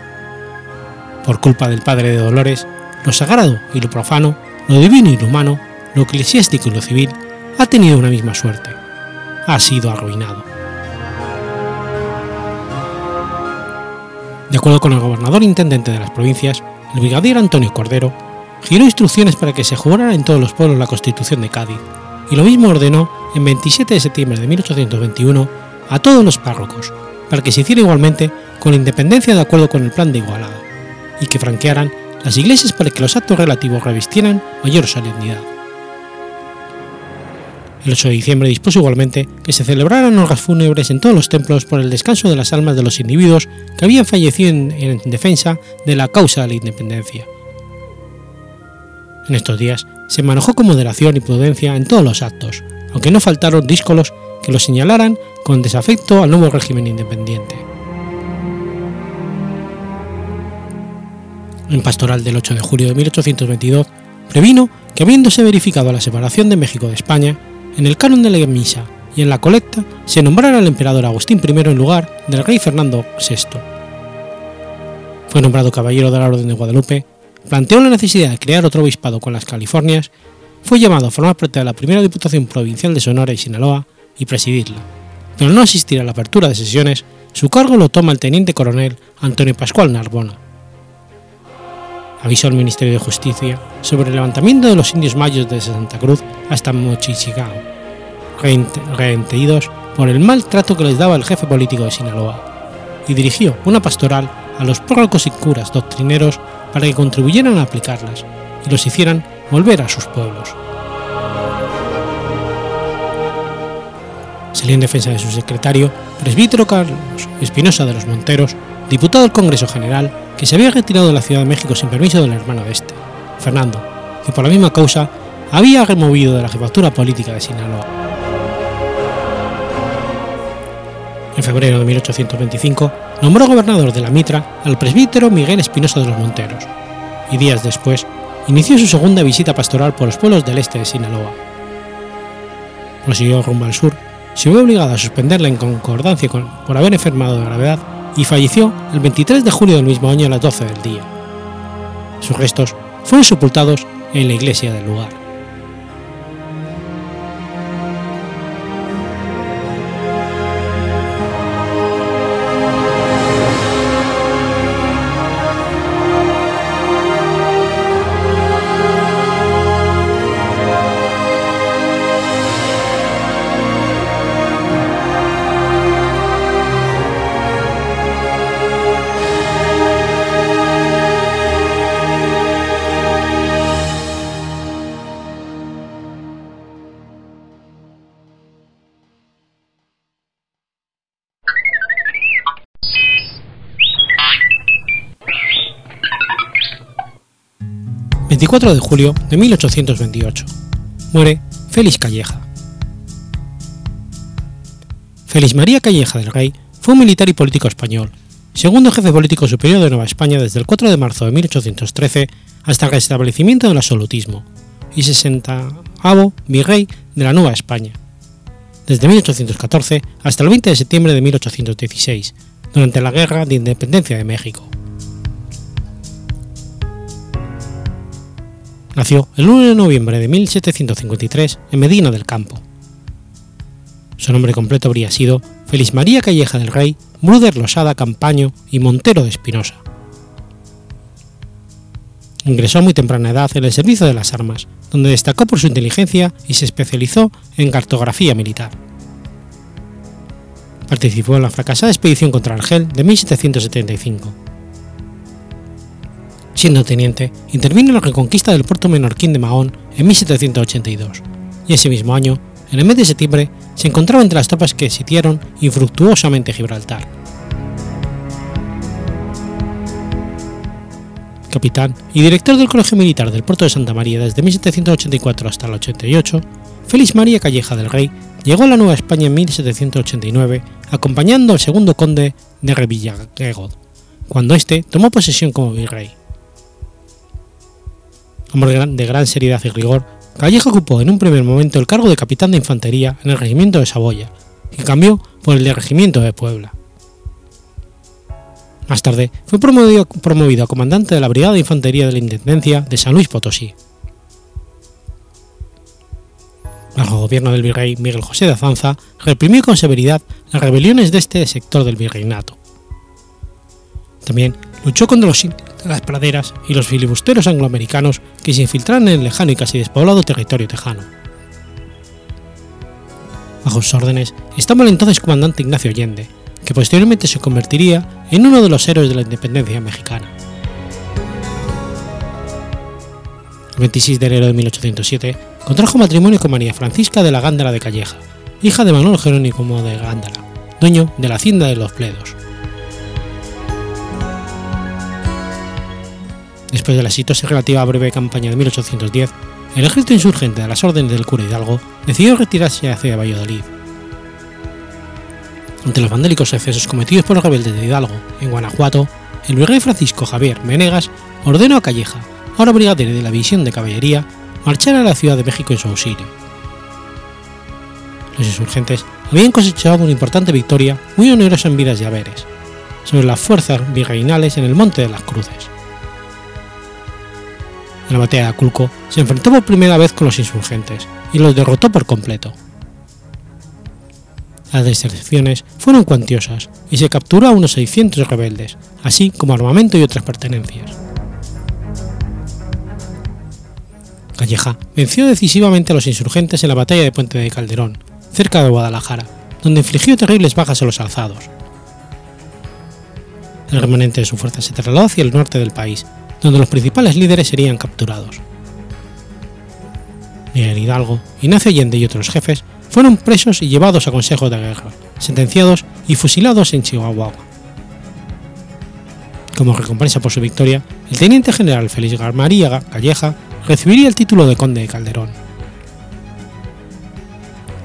Por culpa del padre de Dolores, lo sagrado y lo profano, lo divino y lo humano, lo eclesiástico y lo civil, ha tenido una misma suerte. Ha sido arruinado. De acuerdo con el gobernador intendente de las provincias, el brigadier Antonio Cordero, giró instrucciones para que se jurara en todos los pueblos la Constitución de Cádiz, y lo mismo ordenó en 27 de septiembre de 1821 a todos los párrocos, para que se hiciera igualmente con la independencia de acuerdo con el plan de Igualada, y que franquearan las iglesias para que los actos relativos revistieran mayor solemnidad. El 8 de diciembre dispuso igualmente que se celebraran honras fúnebres en todos los templos por el descanso de las almas de los individuos que habían fallecido en, en defensa de la causa de la independencia. En estos días se manejó con moderación y prudencia en todos los actos, aunque no faltaron díscolos que lo señalaran con desafecto al nuevo régimen independiente. En pastoral del 8 de julio de 1822, previno que habiéndose verificado la separación de México de España, en el canon de la misa y en la colecta se nombrara al emperador Agustín I en lugar del rey Fernando VI. Fue nombrado caballero de la Orden de Guadalupe, planteó la necesidad de crear otro obispado con las Californias, fue llamado a formar parte de la primera Diputación Provincial de Sonora y Sinaloa y presidirla, pero no asistir a la apertura de sesiones, su cargo lo toma el teniente coronel Antonio Pascual Narbona. Avisó al Ministerio de Justicia sobre el levantamiento de los indios mayos de Santa Cruz hasta Mochichigao, reenteídos por el mal trato que les daba el jefe político de Sinaloa, y dirigió una pastoral a los párrocos y curas doctrineros para que contribuyeran a aplicarlas y los hicieran volver a sus pueblos. Salió en defensa de su secretario, presbítero Carlos Espinosa de los Monteros, diputado del Congreso General, que se había retirado de la Ciudad de México sin permiso del hermano de este, Fernando, que por la misma causa había removido de la jefatura política de Sinaloa. En febrero de 1825 nombró gobernador de la Mitra al presbítero Miguel Espinosa de los Monteros, y días después inició su segunda visita pastoral por los pueblos del este de Sinaloa. Prosiguió rumbo al sur, se vio obligado a suspenderla en concordancia con, por haber enfermado de gravedad y falleció el 23 de julio del mismo año a las 12 del día. Sus restos fueron sepultados en la iglesia del lugar. 24 de julio de 1828. Muere Félix Calleja. Félix María Calleja del Rey fue un militar y político español, segundo jefe político superior de Nueva España desde el 4 de marzo de 1813 hasta el restablecimiento del absolutismo, y 60 virrey de la Nueva España, desde 1814 hasta el 20 de septiembre de 1816, durante la Guerra de Independencia de México. Nació el 1 de noviembre de 1753 en Medina del Campo. Su nombre completo habría sido Feliz María Calleja del Rey, Bruder Losada Campaño y Montero de Espinosa. Ingresó a muy temprana edad en el servicio de las armas, donde destacó por su inteligencia y se especializó en cartografía militar. Participó en la fracasada expedición contra Argel de 1775 siendo teniente, intervino en la reconquista del puerto menorquín de Mahón en 1782, y ese mismo año, en el mes de septiembre, se encontraba entre las tropas que sitiaron infructuosamente Gibraltar. Capitán y director del Colegio Militar del Puerto de Santa María desde 1784 hasta el 88, Félix María Calleja del Rey llegó a la Nueva España en 1789 acompañando al segundo conde de Revillagigedo, cuando éste tomó posesión como virrey. Hombre de gran seriedad y rigor, Calleja ocupó en un primer momento el cargo de capitán de infantería en el regimiento de Saboya, y cambió por el de regimiento de Puebla. Más tarde fue promovido, a comandante de la Brigada de Infantería de la Intendencia de San Luis Potosí. Bajo el gobierno del virrey Miguel José de Azanza, reprimió con severidad las rebeliones de este sector del virreinato. También luchó contra los las praderas y los filibusteros angloamericanos que se infiltraron en el lejano y casi despoblado territorio tejano. Bajo sus órdenes estaba el entonces comandante Ignacio Allende, que posteriormente se convertiría en uno de los héroes de la independencia mexicana. El 26 de enero de 1807 contrajo matrimonio con María Francisca de la Gándara de Calleja, hija de Manuel Jerónimo de Gándara, dueño de la hacienda de los Pledos. Después de la exitosa y relativa breve campaña de 1810, el ejército insurgente de las órdenes del cura Hidalgo decidió retirarse hacia Valladolid. Ante los vandélicos excesos cometidos por los rebeldes de Hidalgo en Guanajuato, el virrey Francisco Javier Menegas ordenó a Calleja, ahora brigadier de la división de caballería, marchar a la Ciudad de México en su auxilio. Los insurgentes habían cosechado una importante victoria muy onerosa en vidas y haberes, sobre las fuerzas virreinales en el Monte de las Cruces en la batalla de Aculco, se enfrentó por primera vez con los insurgentes y los derrotó por completo. Las deserciones fueron cuantiosas y se capturó a unos 600 rebeldes, así como armamento y otras pertenencias. Calleja venció decisivamente a los insurgentes en la batalla de Puente de Calderón, cerca de Guadalajara, donde infligió terribles bajas a los alzados. El remanente de su fuerza se trasladó hacia el norte del país, donde los principales líderes serían capturados. Miguel Hidalgo, Ignacio Allende y otros jefes fueron presos y llevados a consejos de guerra, sentenciados y fusilados en Chihuahua. Como recompensa por su victoria, el teniente general Félix María Calleja recibiría el título de conde de Calderón.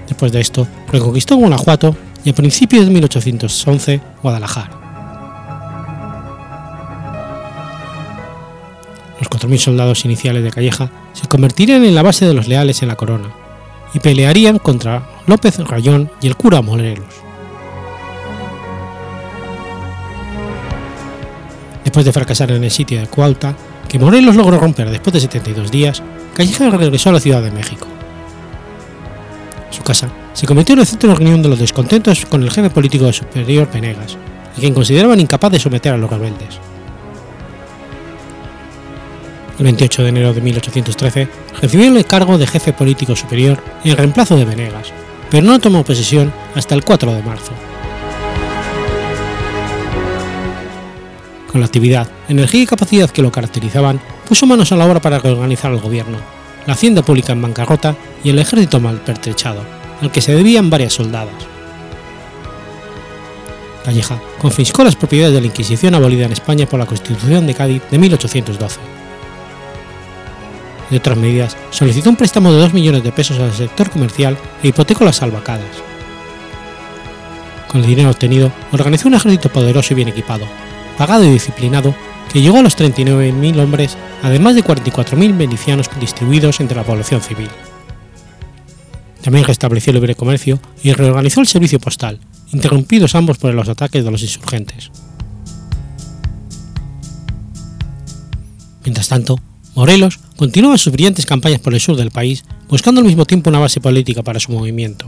Después de esto, reconquistó Guanajuato y a principios de 1811 Guadalajara. Los 4.000 soldados iniciales de Calleja se convertirían en la base de los leales en la corona y pelearían contra López Rayón y el cura Morelos. Después de fracasar en el sitio de Cuautla, que Morelos logró romper después de 72 días, Calleja regresó a la Ciudad de México. Su casa se convirtió en el centro de reunión de los descontentos con el jefe político superior Venegas, y quien consideraban incapaz de someter a los rebeldes. El 28 de enero de 1813 recibió el cargo de jefe político superior en reemplazo de Venegas, pero no tomó posesión hasta el 4 de marzo. Con la actividad, energía y capacidad que lo caracterizaban, puso manos a la obra para reorganizar el gobierno, la hacienda pública en bancarrota y el ejército mal pertrechado, al que se debían varias soldadas. Calleja confiscó las propiedades de la Inquisición abolida en España por la Constitución de Cádiz de 1812. De otras medidas, solicitó un préstamo de 2 millones de pesos al sector comercial e hipotecó las albacadas. Con el dinero obtenido, organizó un ejército poderoso y bien equipado, pagado y disciplinado, que llegó a los 39.000 hombres, además de 44.000 venecianos distribuidos entre la población civil. También restableció el libre comercio y reorganizó el servicio postal, interrumpidos ambos por los ataques de los insurgentes. Mientras tanto, Morelos continuaba sus brillantes campañas por el sur del país, buscando al mismo tiempo una base política para su movimiento.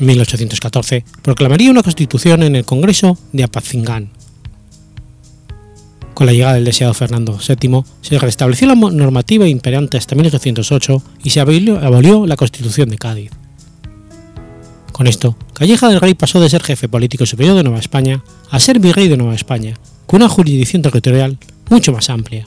En 1814 proclamaría una constitución en el Congreso de Apatzingán. Con la llegada del deseado Fernando VII, se restableció la normativa imperante hasta 1808 y se abolió, la Constitución de Cádiz. Con esto, Calleja del Rey pasó de ser jefe político superior de Nueva España a ser virrey de Nueva España, con una jurisdicción territorial mucho más amplia.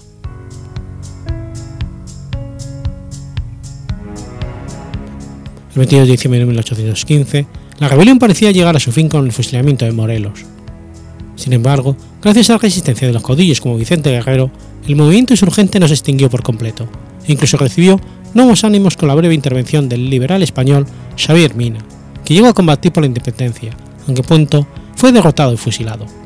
El 22 de diciembre de 1815, la rebelión parecía llegar a su fin con el fusilamiento de Morelos. Sin embargo, gracias a la resistencia de los caudillos como Vicente Guerrero, el movimiento insurgente no se extinguió por completo, e incluso recibió nuevos ánimos con la breve intervención del liberal español Xavier Mina, que llegó a combatir por la independencia, aunque pronto fue derrotado y fusilado.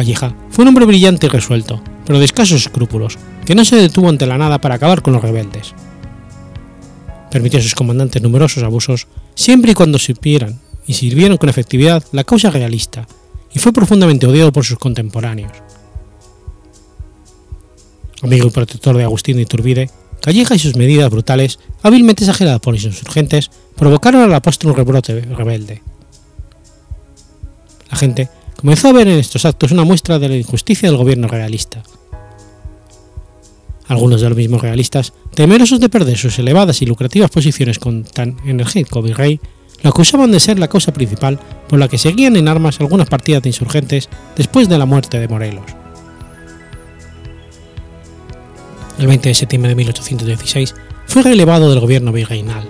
Calleja fue un hombre brillante y resuelto, pero de escasos escrúpulos, que no se detuvo ante la nada para acabar con los rebeldes. Permitió a sus comandantes numerosos abusos siempre y cuando supieran y sirvieron con efectividad la causa realista, y fue profundamente odiado por sus contemporáneos. Amigo y protector de Agustín de Iturbide, Calleja y sus medidas brutales, hábilmente exageradas por los insurgentes, provocaron al apóstol un rebrote rebelde. La gente comenzó a ver en estos actos una muestra de la injusticia del gobierno realista. Algunos de los mismos realistas, temerosos de perder sus elevadas y lucrativas posiciones con tan energético virrey, lo acusaban de ser la causa principal por la que seguían en armas algunas partidas de insurgentes después de la muerte de Morelos. El 20 de septiembre de 1816 fue relevado del gobierno virreinal.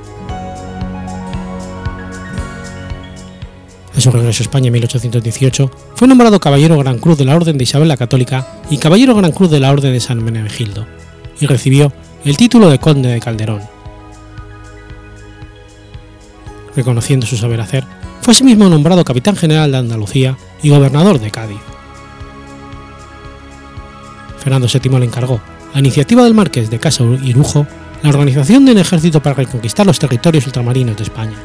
A su regreso a España en 1818, fue nombrado Caballero Gran Cruz de la Orden de Isabel la Católica y Caballero Gran Cruz de la Orden de San Menegildo, y recibió el título de Conde de Calderón. Reconociendo su saber hacer, fue asimismo nombrado Capitán General de Andalucía y Gobernador de Cádiz. Fernando VII le encargó, a iniciativa del Marqués de Casa Irujo, la organización de un ejército para reconquistar los territorios ultramarinos de España.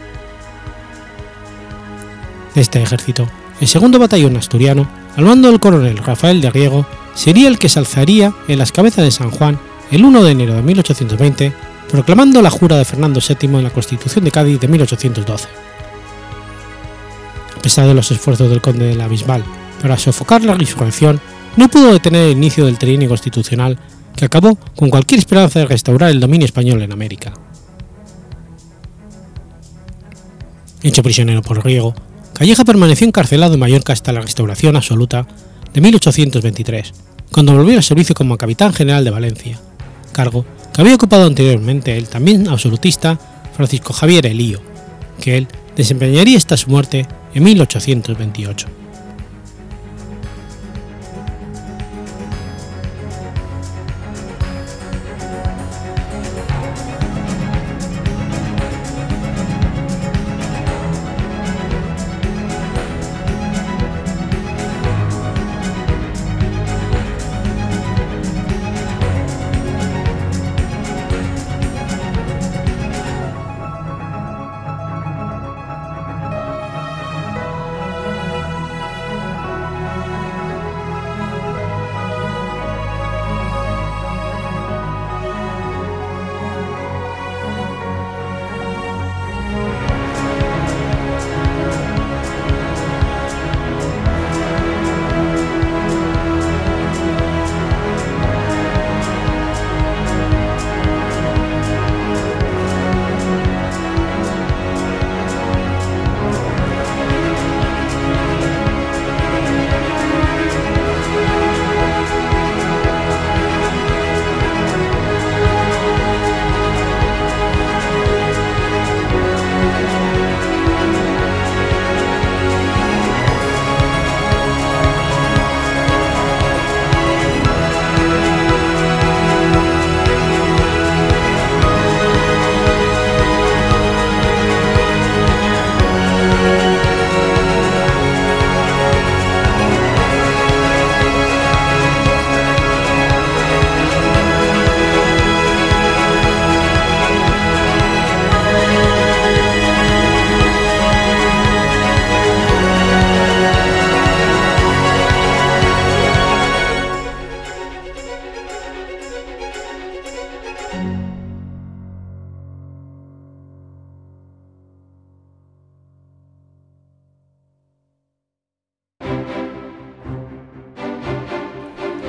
Este ejército, el segundo batallón asturiano, al mando del coronel Rafael de Riego, sería el que se alzaría en las cabezas de San Juan el 1 de enero de 1820, proclamando la jura de Fernando VII en la Constitución de Cádiz de 1812. A pesar de los esfuerzos del conde de la Bisbal para sofocar la insurrección, no pudo detener el inicio del trienio constitucional que acabó con cualquier esperanza de restaurar el dominio español en América. Hecho prisionero por Riego, Calleja permaneció encarcelado en Mallorca hasta la restauración absoluta de 1823, cuando volvió al servicio como capitán general de Valencia, cargo que había ocupado anteriormente el también absolutista Francisco Javier Elío, que él desempeñaría hasta su muerte en 1828.